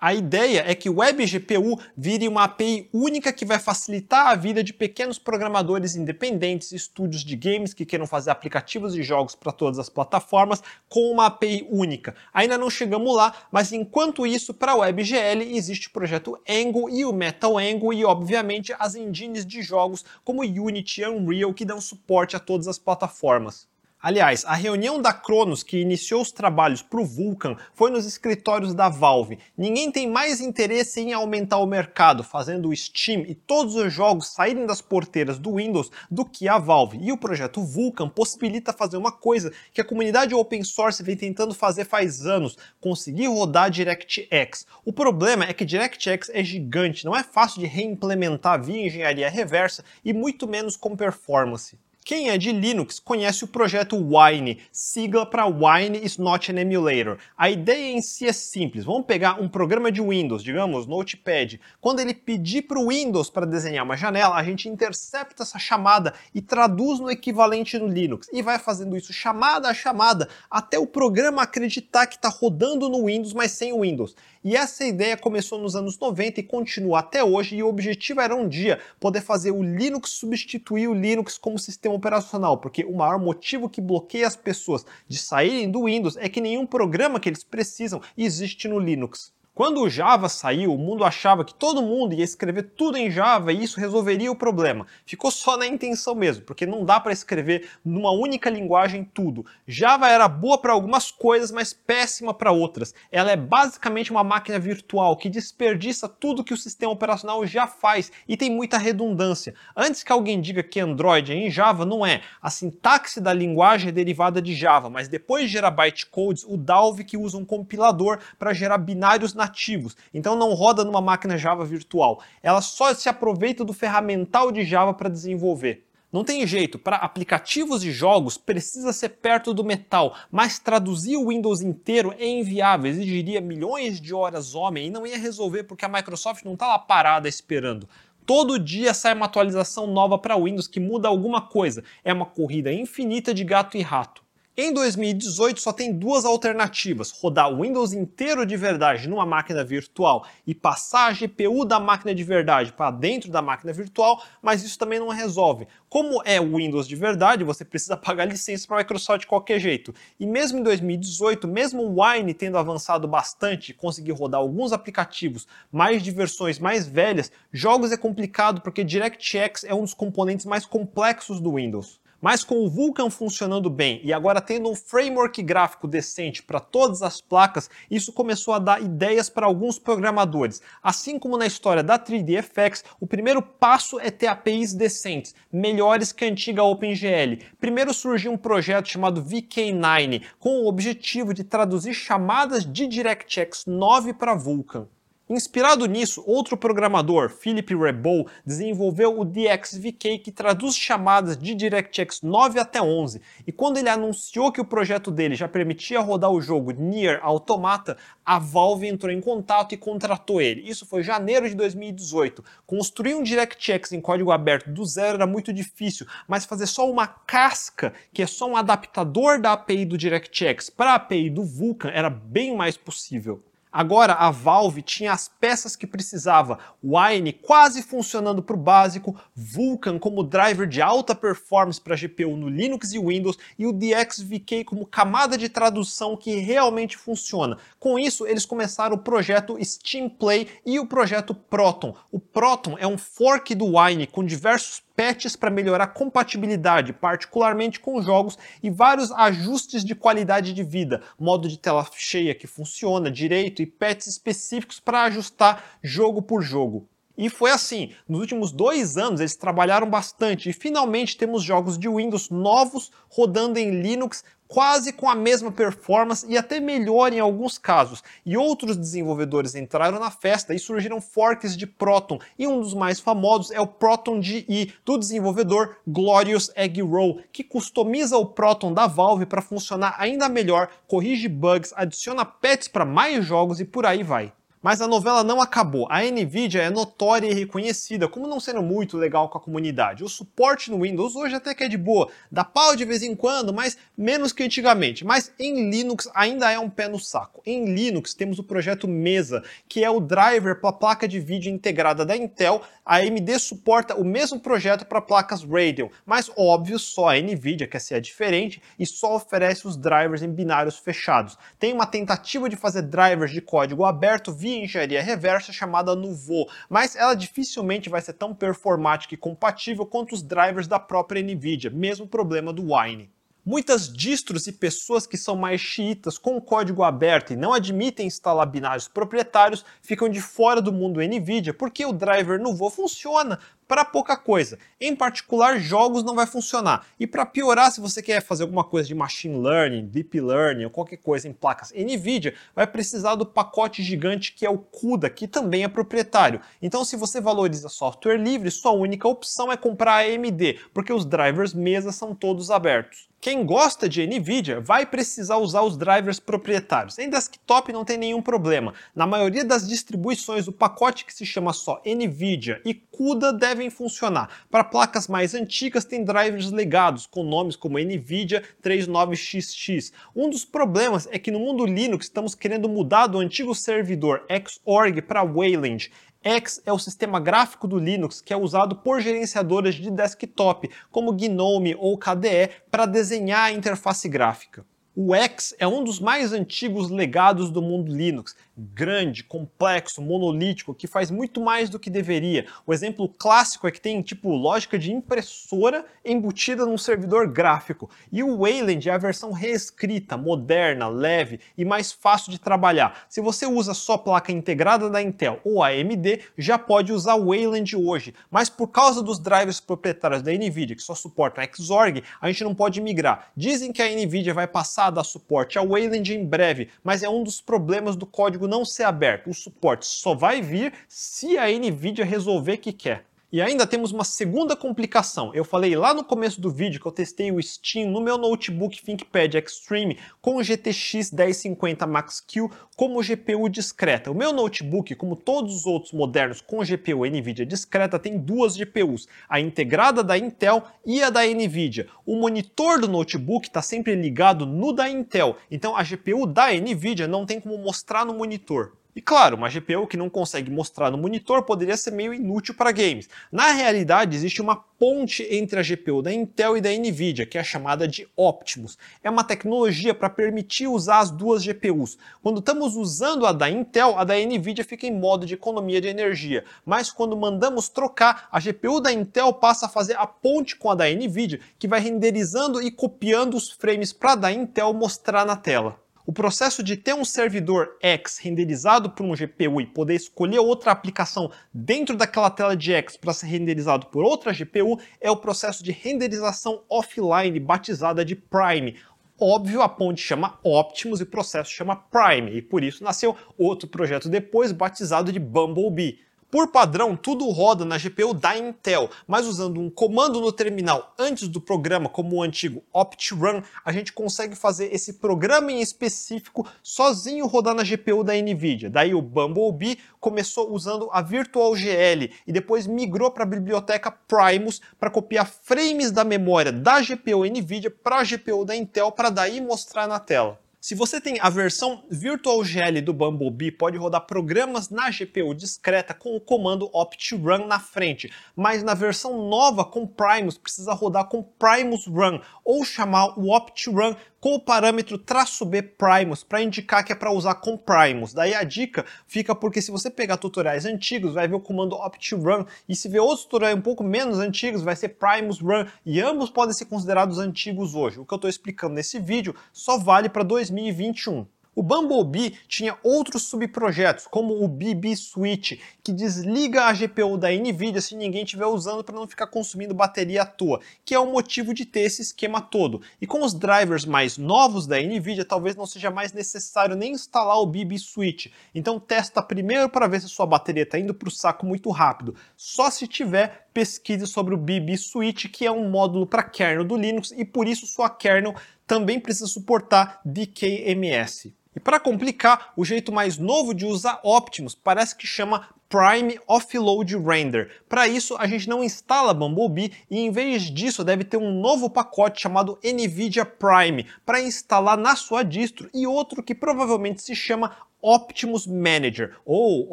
A ideia é que o WebGPU vire uma API única que vai facilitar a vida de pequenos programadores independentes, estúdios de games que queiram fazer aplicativos e jogos para todas as plataformas com uma API única. Ainda não chegamos lá, mas enquanto isso, para o WebGL existe o projeto Angle e o Metal Angle e, obviamente, as engines de jogos como Unity e Unreal que dão suporte a todas as plataformas. Aliás, a reunião da Cronos que iniciou os trabalhos para o Vulkan foi nos escritórios da Valve. Ninguém tem mais interesse em aumentar o mercado, fazendo o Steam e todos os jogos saírem das porteiras do Windows do que a Valve. E o projeto Vulkan possibilita fazer uma coisa que a comunidade open source vem tentando fazer faz anos, conseguir rodar DirectX. O problema é que DirectX é gigante, não é fácil de reimplementar via engenharia reversa e muito menos com performance. Quem é de Linux conhece o projeto Wine, sigla para Wine is not an emulator. A ideia em si é simples. Vamos pegar um programa de Windows, digamos, Notepad. Quando ele pedir para o Windows para desenhar uma janela, a gente intercepta essa chamada e traduz no equivalente no Linux. E vai fazendo isso chamada a chamada até o programa acreditar que está rodando no Windows, mas sem o Windows. E essa ideia começou nos anos 90 e continua até hoje, e o objetivo era um dia poder fazer o Linux substituir o Linux como sistema operacional, porque o maior motivo que bloqueia as pessoas de saírem do Windows é que nenhum programa que eles precisam existe no Linux. Quando o Java saiu, o mundo achava que todo mundo ia escrever tudo em Java e isso resolveria o problema. Ficou só na intenção mesmo, porque não dá para escrever numa única linguagem tudo. Java era boa para algumas coisas, mas péssima para outras. Ela é basicamente uma máquina virtual que desperdiça tudo que o sistema operacional já faz e tem muita redundância. Antes que alguém diga que Android é em Java, não é. A sintaxe da linguagem é derivada de Java, mas depois de gerar bytecodes, o Dalvik usa um compilador para gerar binários nativos nativos, então não roda numa máquina Java virtual. Ela só se aproveita do ferramental de Java para desenvolver. Não tem jeito, para aplicativos e jogos precisa ser perto do metal, mas traduzir o Windows inteiro é inviável, exigiria milhões de horas homem e não ia resolver porque a Microsoft não está lá parada esperando. Todo dia sai uma atualização nova para Windows que muda alguma coisa. É uma corrida infinita de gato e rato. Em 2018 só tem duas alternativas: rodar o Windows inteiro de verdade numa máquina virtual e passar a GPU da máquina de verdade para dentro da máquina virtual, mas isso também não resolve. Como é o Windows de verdade, você precisa <laughs> pagar licença para a Microsoft de qualquer jeito. E mesmo em 2018, mesmo o Wine tendo avançado bastante conseguir rodar alguns aplicativos mais de versões mais velhas, jogos é complicado porque DirectX é um dos componentes mais complexos do Windows. Mas com o Vulkan funcionando bem e agora tendo um framework gráfico decente para todas as placas, isso começou a dar ideias para alguns programadores. Assim como na história da 3dFX, o primeiro passo é ter APIs decentes, melhores que a antiga OpenGL. Primeiro surgiu um projeto chamado VK9, com o objetivo de traduzir chamadas de DirectX 9 para Vulkan. Inspirado nisso, outro programador, Philip Rebow, desenvolveu o DXVK que traduz chamadas de DirectX 9 até 11. E quando ele anunciou que o projeto dele já permitia rodar o jogo Nier Automata, a Valve entrou em contato e contratou ele. Isso foi janeiro de 2018. Construir um DirectX em código aberto do zero era muito difícil, mas fazer só uma casca, que é só um adaptador da API do DirectX para a API do Vulkan, era bem mais possível. Agora a Valve tinha as peças que precisava, Wine quase funcionando para o básico, Vulkan como driver de alta performance para GPU no Linux e Windows e o DXVK como camada de tradução que realmente funciona. Com isso, eles começaram o projeto Steam Play e o projeto Proton. O Proton é um fork do Wine com diversos patches para melhorar a compatibilidade, particularmente com jogos, e vários ajustes de qualidade de vida, modo de tela cheia que funciona direito e patches específicos para ajustar jogo por jogo. E foi assim, nos últimos dois anos eles trabalharam bastante e finalmente temos jogos de Windows novos rodando em Linux quase com a mesma performance e até melhor em alguns casos. E outros desenvolvedores entraram na festa e surgiram forks de Proton, e um dos mais famosos é o Proton GE do desenvolvedor Glorious Egg Roll, que customiza o Proton da Valve para funcionar ainda melhor, corrige bugs, adiciona pets para mais jogos e por aí vai. Mas a novela não acabou. A Nvidia é notória e reconhecida como não sendo muito legal com a comunidade. O suporte no Windows hoje até que é de boa, dá pau de vez em quando, mas menos que antigamente. Mas em Linux ainda é um pé no saco. Em Linux temos o projeto Mesa, que é o driver para a placa de vídeo integrada da Intel. A AMD suporta o mesmo projeto para placas Radeon, mas óbvio só a Nvidia quer ser diferente e só oferece os drivers em binários fechados. Tem uma tentativa de fazer drivers de código aberto via via engenharia reversa chamada Nouveau, mas ela dificilmente vai ser tão performática e compatível quanto os drivers da própria NVIDIA, mesmo problema do Wine. Muitas distros e pessoas que são mais xiitas com código aberto e não admitem instalar binários proprietários ficam de fora do mundo NVIDIA porque o driver Nouveau funciona para pouca coisa. Em particular, jogos não vai funcionar. E para piorar, se você quer fazer alguma coisa de machine learning, deep learning ou qualquer coisa em placas NVIDIA, vai precisar do pacote gigante que é o CUDA, que também é proprietário. Então, se você valoriza software livre, sua única opção é comprar a AMD, porque os drivers mesa são todos abertos. Quem gosta de NVIDIA vai precisar usar os drivers proprietários. Em desktop não tem nenhum problema. Na maioria das distribuições, o pacote que se chama só NVIDIA e CUDA devem funcionar. Para placas mais antigas, tem drivers legados, com nomes como NVIDIA 39XX. Um dos problemas é que no mundo Linux estamos querendo mudar do antigo servidor Xorg para Wayland. X é o sistema gráfico do Linux que é usado por gerenciadoras de desktop, como GNOME ou KDE, para desenhar a interface gráfica. O X é um dos mais antigos legados do mundo Linux, grande, complexo, monolítico, que faz muito mais do que deveria. O exemplo clássico é que tem tipo lógica de impressora embutida num servidor gráfico. E o Wayland é a versão reescrita, moderna, leve e mais fácil de trabalhar. Se você usa só placa integrada da Intel ou AMD, já pode usar o Wayland hoje. Mas por causa dos drivers proprietários da Nvidia que só suportam Xorg, a gente não pode migrar. Dizem que a Nvidia vai passar a dar suporte ao Wayland em breve, mas é um dos problemas do código não ser aberto. O suporte só vai vir se a NVIDIA resolver que quer. E ainda temos uma segunda complicação. Eu falei lá no começo do vídeo que eu testei o Steam no meu notebook ThinkPad Extreme com o GTX 1050 Max-Q como GPU discreta. O meu notebook, como todos os outros modernos com GPU NVIDIA discreta, tem duas GPUs, a integrada da Intel e a da NVIDIA. O monitor do notebook está sempre ligado no da Intel, então a GPU da NVIDIA não tem como mostrar no monitor. E claro, uma GPU que não consegue mostrar no monitor poderia ser meio inútil para games. Na realidade, existe uma ponte entre a GPU da Intel e da Nvidia, que é chamada de Optimus. É uma tecnologia para permitir usar as duas GPUs. Quando estamos usando a da Intel, a da Nvidia fica em modo de economia de energia. Mas quando mandamos trocar, a GPU da Intel passa a fazer a ponte com a da Nvidia, que vai renderizando e copiando os frames para a da Intel mostrar na tela. O processo de ter um servidor X renderizado por um GPU e poder escolher outra aplicação dentro daquela tela de X para ser renderizado por outra GPU é o processo de renderização offline, batizada de Prime. Óbvio, a ponte chama Optimus e o processo chama Prime, e por isso nasceu outro projeto depois batizado de Bumblebee. Por padrão, tudo roda na GPU da Intel, mas usando um comando no terminal antes do programa, como o antigo OptiRun, a gente consegue fazer esse programa em específico sozinho rodar na GPU da Nvidia. Daí o Bumblebee começou usando a Virtual GL e depois migrou para a biblioteca Primus para copiar frames da memória da GPU Nvidia para a GPU da Intel para daí mostrar na tela. Se você tem a versão Virtual GL do Bumblebee, pode rodar programas na GPU discreta com o comando opt-run na frente, mas na versão nova com Primus precisa rodar com Primus Run ou chamar o opt-run com o parâmetro traço B Primus para indicar que é para usar com Primus. Daí a dica fica porque se você pegar tutoriais antigos, vai ver o comando opt-run e se ver outros tutoriais um pouco menos antigos, vai ser Primus Run e ambos podem ser considerados antigos hoje. O que eu estou explicando nesse vídeo só vale para 2021. O Bumblebee tinha outros subprojetos, como o BB Switch, que desliga a GPU da NVIDIA se ninguém estiver usando para não ficar consumindo bateria à toa, que é o motivo de ter esse esquema todo. E com os drivers mais novos da NVIDIA, talvez não seja mais necessário nem instalar o BB Switch. Então testa primeiro para ver se sua bateria está indo para o saco muito rápido. Só se tiver, pesquise sobre o BB Switch, que é um módulo para kernel do Linux e por isso sua kernel também precisa suportar DKMS. E para complicar, o jeito mais novo de usar Optimus parece que chama Prime Offload Render. Para isso, a gente não instala Bumblebee e em vez disso deve ter um novo pacote chamado NVIDIA Prime para instalar na sua distro e outro que provavelmente se chama Optimus Manager ou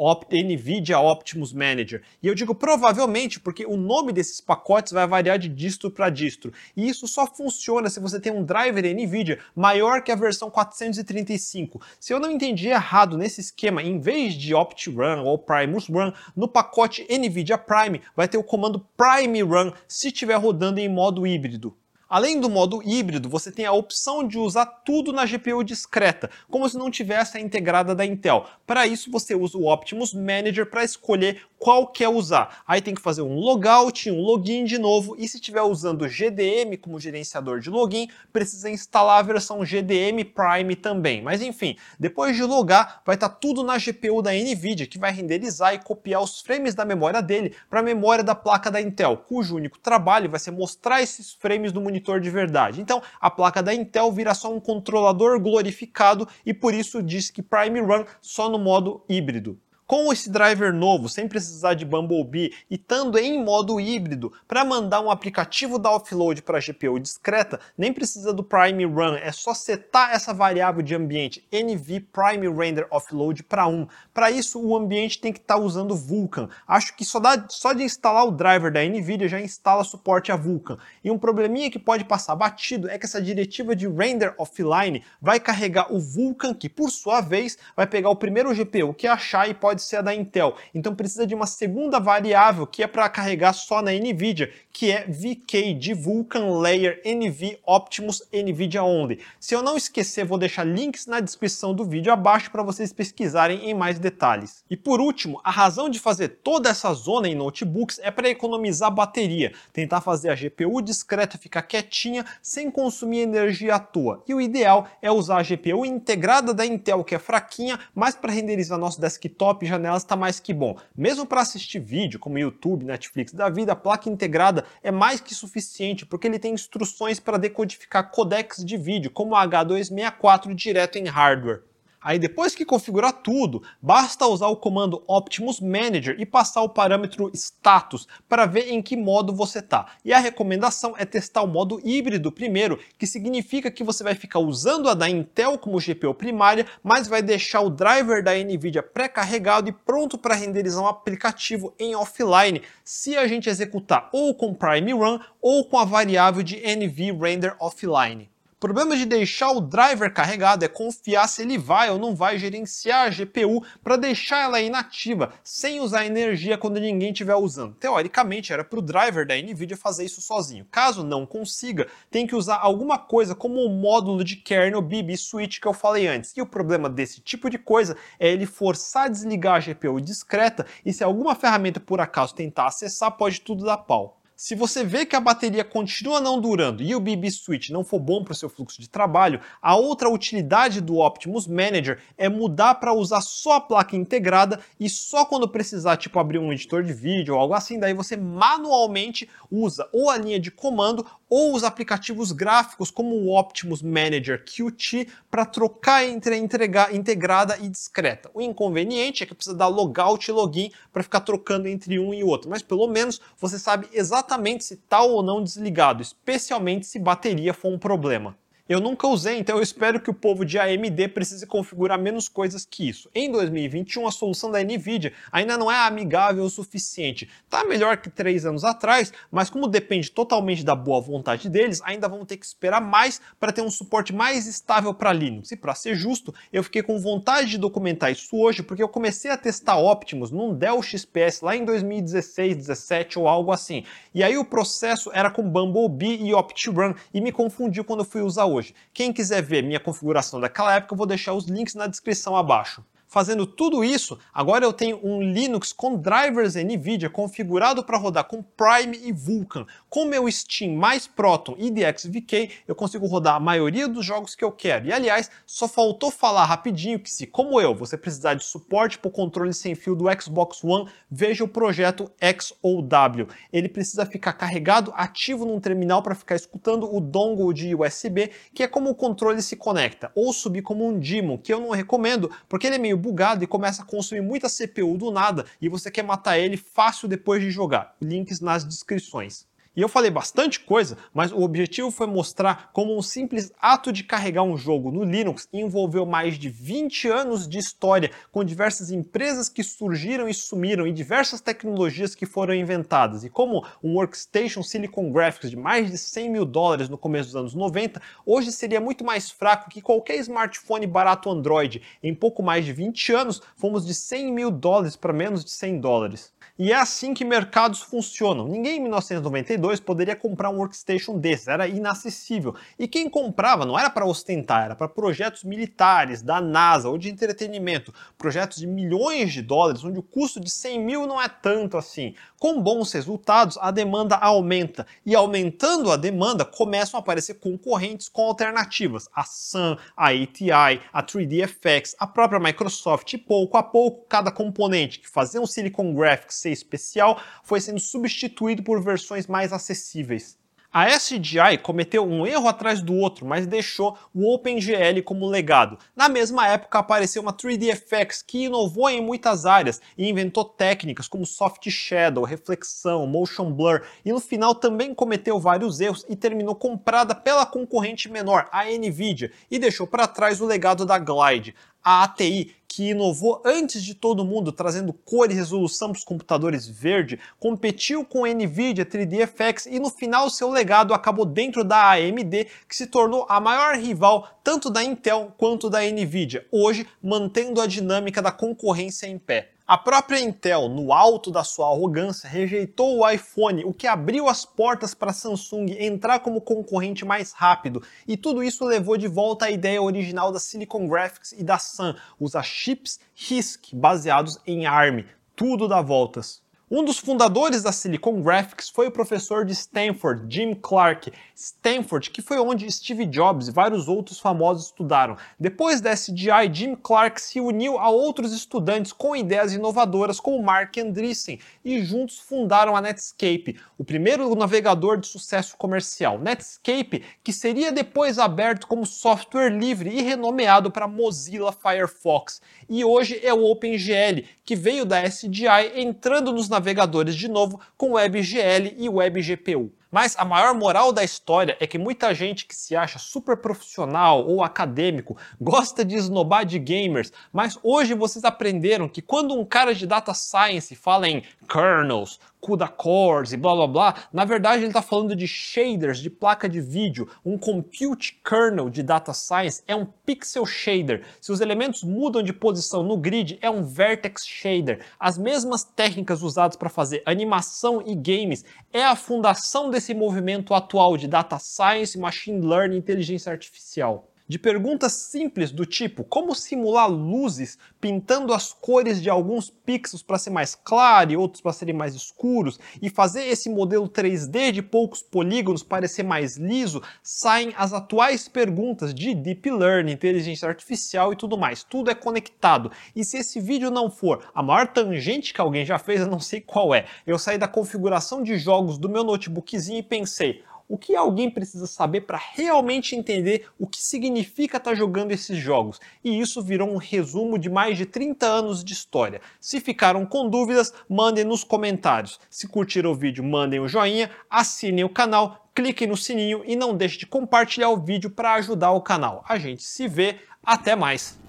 Opt NVIDIA Optimus Manager. E eu digo provavelmente porque o nome desses pacotes vai variar de distro para distro. E isso só funciona se você tem um driver NVIDIA maior que a versão 435. Se eu não entendi errado nesse esquema, em vez de OptiRun ou Primus Run, no pacote NVIDIA Prime vai ter o comando Prime Run se estiver rodando em modo híbrido. Além do modo híbrido, você tem a opção de usar tudo na GPU discreta, como se não tivesse a integrada da Intel. Para isso, você usa o Optimus Manager para escolher qual quer usar. Aí tem que fazer um logout, um login de novo, e se estiver usando GDM como gerenciador de login, precisa instalar a versão GDM Prime também. Mas enfim, depois de logar, vai estar tá tudo na GPU da NVIDIA, que vai renderizar e copiar os frames da memória dele para a memória da placa da Intel, cujo único trabalho vai ser mostrar esses frames no monitor monitor de verdade. Então, a placa da Intel vira só um controlador glorificado e por isso diz que Prime Run só no modo híbrido. Com esse driver novo, sem precisar de Bumblebee e estando em modo híbrido, para mandar um aplicativo da offload para GPU discreta, nem precisa do Prime Run, é só setar essa variável de ambiente NV Prime Render Offload para 1. Para isso, o ambiente tem que estar tá usando Vulkan. Acho que só, dá, só de instalar o driver da NVIDIA já instala suporte a Vulkan. E um probleminha que pode passar batido é que essa diretiva de Render Offline vai carregar o Vulkan, que por sua vez vai pegar o primeiro GPU que achar e pode pode ser a da Intel. Então precisa de uma segunda variável que é para carregar só na NVIDIA, que é VK de Vulkan Layer NV Optimus NVIDIA Only. Se eu não esquecer, vou deixar links na descrição do vídeo abaixo para vocês pesquisarem em mais detalhes. E por último, a razão de fazer toda essa zona em notebooks é para economizar bateria, tentar fazer a GPU discreta ficar quietinha sem consumir energia à toa. E o ideal é usar a GPU integrada da Intel, que é fraquinha, mas para renderizar nosso desktop janelas está mais que bom. Mesmo para assistir vídeo, como YouTube, Netflix da vida, a placa integrada é mais que suficiente, porque ele tem instruções para decodificar codecs de vídeo, como o H264 direto em hardware. Aí depois que configurar tudo, basta usar o comando Optimus Manager e passar o parâmetro status para ver em que modo você está. E a recomendação é testar o modo híbrido primeiro, que significa que você vai ficar usando a da Intel como GPU primária, mas vai deixar o driver da Nvidia pré-carregado e pronto para renderizar um aplicativo em offline, se a gente executar ou com Prime Run ou com a variável de NV Render Offline. O problema de deixar o driver carregado é confiar se ele vai ou não vai gerenciar a GPU para deixar ela inativa, sem usar energia quando ninguém estiver usando. Teoricamente, era para o driver da NVIDIA fazer isso sozinho. Caso não consiga, tem que usar alguma coisa como o módulo de kernel BB Switch que eu falei antes. E o problema desse tipo de coisa é ele forçar a desligar a GPU discreta e se alguma ferramenta por acaso tentar acessar, pode tudo dar pau. Se você vê que a bateria continua não durando e o BB Switch não for bom para o seu fluxo de trabalho, a outra utilidade do Optimus Manager é mudar para usar só a placa integrada e só quando precisar, tipo abrir um editor de vídeo ou algo assim, daí você manualmente usa ou a linha de comando ou os aplicativos gráficos como o Optimus Manager Qt para trocar entre a entregar, integrada e discreta. O inconveniente é que precisa dar logout e login para ficar trocando entre um e outro, mas pelo menos você sabe exatamente exatamente se está ou não desligado, especialmente se bateria for um problema. Eu nunca usei, então eu espero que o povo de AMD precise configurar menos coisas que isso. Em 2021, a solução da NVIDIA ainda não é amigável o suficiente. Tá melhor que três anos atrás, mas como depende totalmente da boa vontade deles, ainda vão ter que esperar mais para ter um suporte mais estável para Linux. E para ser justo, eu fiquei com vontade de documentar isso hoje porque eu comecei a testar Optimus num Dell XPS lá em 2016, 17 ou algo assim. E aí o processo era com Bumblebee e OptiRun e me confundiu quando eu fui usar hoje hoje. Quem quiser ver minha configuração daquela época, eu vou deixar os links na descrição abaixo. Fazendo tudo isso, agora eu tenho um Linux com drivers NVIDIA configurado para rodar com Prime e Vulkan. Com meu Steam mais Proton e DXVK, eu consigo rodar a maioria dos jogos que eu quero. E aliás, só faltou falar rapidinho que se, como eu, você precisar de suporte para o controle sem fio do Xbox One, veja o projeto XOW. Ele precisa ficar carregado ativo num terminal para ficar escutando o dongle de USB, que é como o controle se conecta, ou subir como um Demon, que eu não recomendo, porque ele é meio bugado e começa a consumir muita CPU do nada e você quer matar ele fácil depois de jogar. Links nas descrições. E eu falei bastante coisa, mas o objetivo foi mostrar como um simples ato de carregar um jogo no Linux envolveu mais de 20 anos de história, com diversas empresas que surgiram e sumiram e diversas tecnologias que foram inventadas. E como um workstation Silicon Graphics de mais de 100 mil dólares no começo dos anos 90, hoje seria muito mais fraco que qualquer smartphone barato Android. Em pouco mais de 20 anos, fomos de 100 mil dólares para menos de 100 dólares. E é assim que mercados funcionam. Ninguém em 1992 poderia comprar um workstation desse, era inacessível. E quem comprava não era para ostentar, era para projetos militares, da NASA ou de entretenimento, projetos de milhões de dólares, onde o custo de 100 mil não é tanto assim. Com bons resultados, a demanda aumenta, e aumentando a demanda, começam a aparecer concorrentes com alternativas. A Sun, a ATI, a 3DFX, a própria Microsoft, e pouco a pouco, cada componente que fazia um Silicon Graphics especial foi sendo substituído por versões mais acessíveis. A SGI cometeu um erro atrás do outro, mas deixou o OpenGL como legado. Na mesma época apareceu uma 3DFX que inovou em muitas áreas e inventou técnicas como soft shadow, reflexão, motion blur e no final também cometeu vários erros e terminou comprada pela concorrente menor, a Nvidia, e deixou para trás o legado da Glide a ATI, que inovou antes de todo mundo, trazendo cor e resolução para os computadores verde, competiu com a Nvidia 3DFX e no final seu legado acabou dentro da AMD, que se tornou a maior rival tanto da Intel quanto da Nvidia, hoje mantendo a dinâmica da concorrência em pé. A própria Intel, no alto da sua arrogância, rejeitou o iPhone, o que abriu as portas para a Samsung entrar como concorrente mais rápido, e tudo isso levou de volta a ideia original da Silicon Graphics e da Sun, usar chips RISC baseados em ARM. Tudo dá voltas. Um dos fundadores da Silicon Graphics foi o professor de Stanford, Jim Clark. Stanford, que foi onde Steve Jobs e vários outros famosos estudaram. Depois da SGI, Jim Clark se uniu a outros estudantes com ideias inovadoras como Mark Andreessen e juntos fundaram a Netscape, o primeiro navegador de sucesso comercial. Netscape, que seria depois aberto como software livre e renomeado para Mozilla Firefox. E hoje é o OpenGL, que veio da SGI entrando nos navegadores de novo com WebGL e WebGPU. Mas a maior moral da história é que muita gente que se acha super profissional ou acadêmico gosta de esnobar de gamers, mas hoje vocês aprenderam que quando um cara de data science fala em kernels, CUDA cores e blá blá blá, na verdade ele está falando de shaders de placa de vídeo. Um compute kernel de data science é um pixel shader. Se os elementos mudam de posição no grid, é um vertex shader. As mesmas técnicas usadas para fazer animação e games é a fundação desse movimento atual de data science, machine learning inteligência artificial de perguntas simples do tipo como simular luzes pintando as cores de alguns pixels para ser mais claro e outros para serem mais escuros e fazer esse modelo 3D de poucos polígonos parecer mais liso, saem as atuais perguntas de deep learning, inteligência artificial e tudo mais. Tudo é conectado. E se esse vídeo não for a maior tangente que alguém já fez, eu não sei qual é. Eu saí da configuração de jogos do meu notebookzinho e pensei, o que alguém precisa saber para realmente entender o que significa estar tá jogando esses jogos. E isso virou um resumo de mais de 30 anos de história. Se ficaram com dúvidas, mandem nos comentários. Se curtiram o vídeo, mandem o um joinha, assinem o canal, cliquem no sininho e não deixe de compartilhar o vídeo para ajudar o canal. A gente se vê, até mais!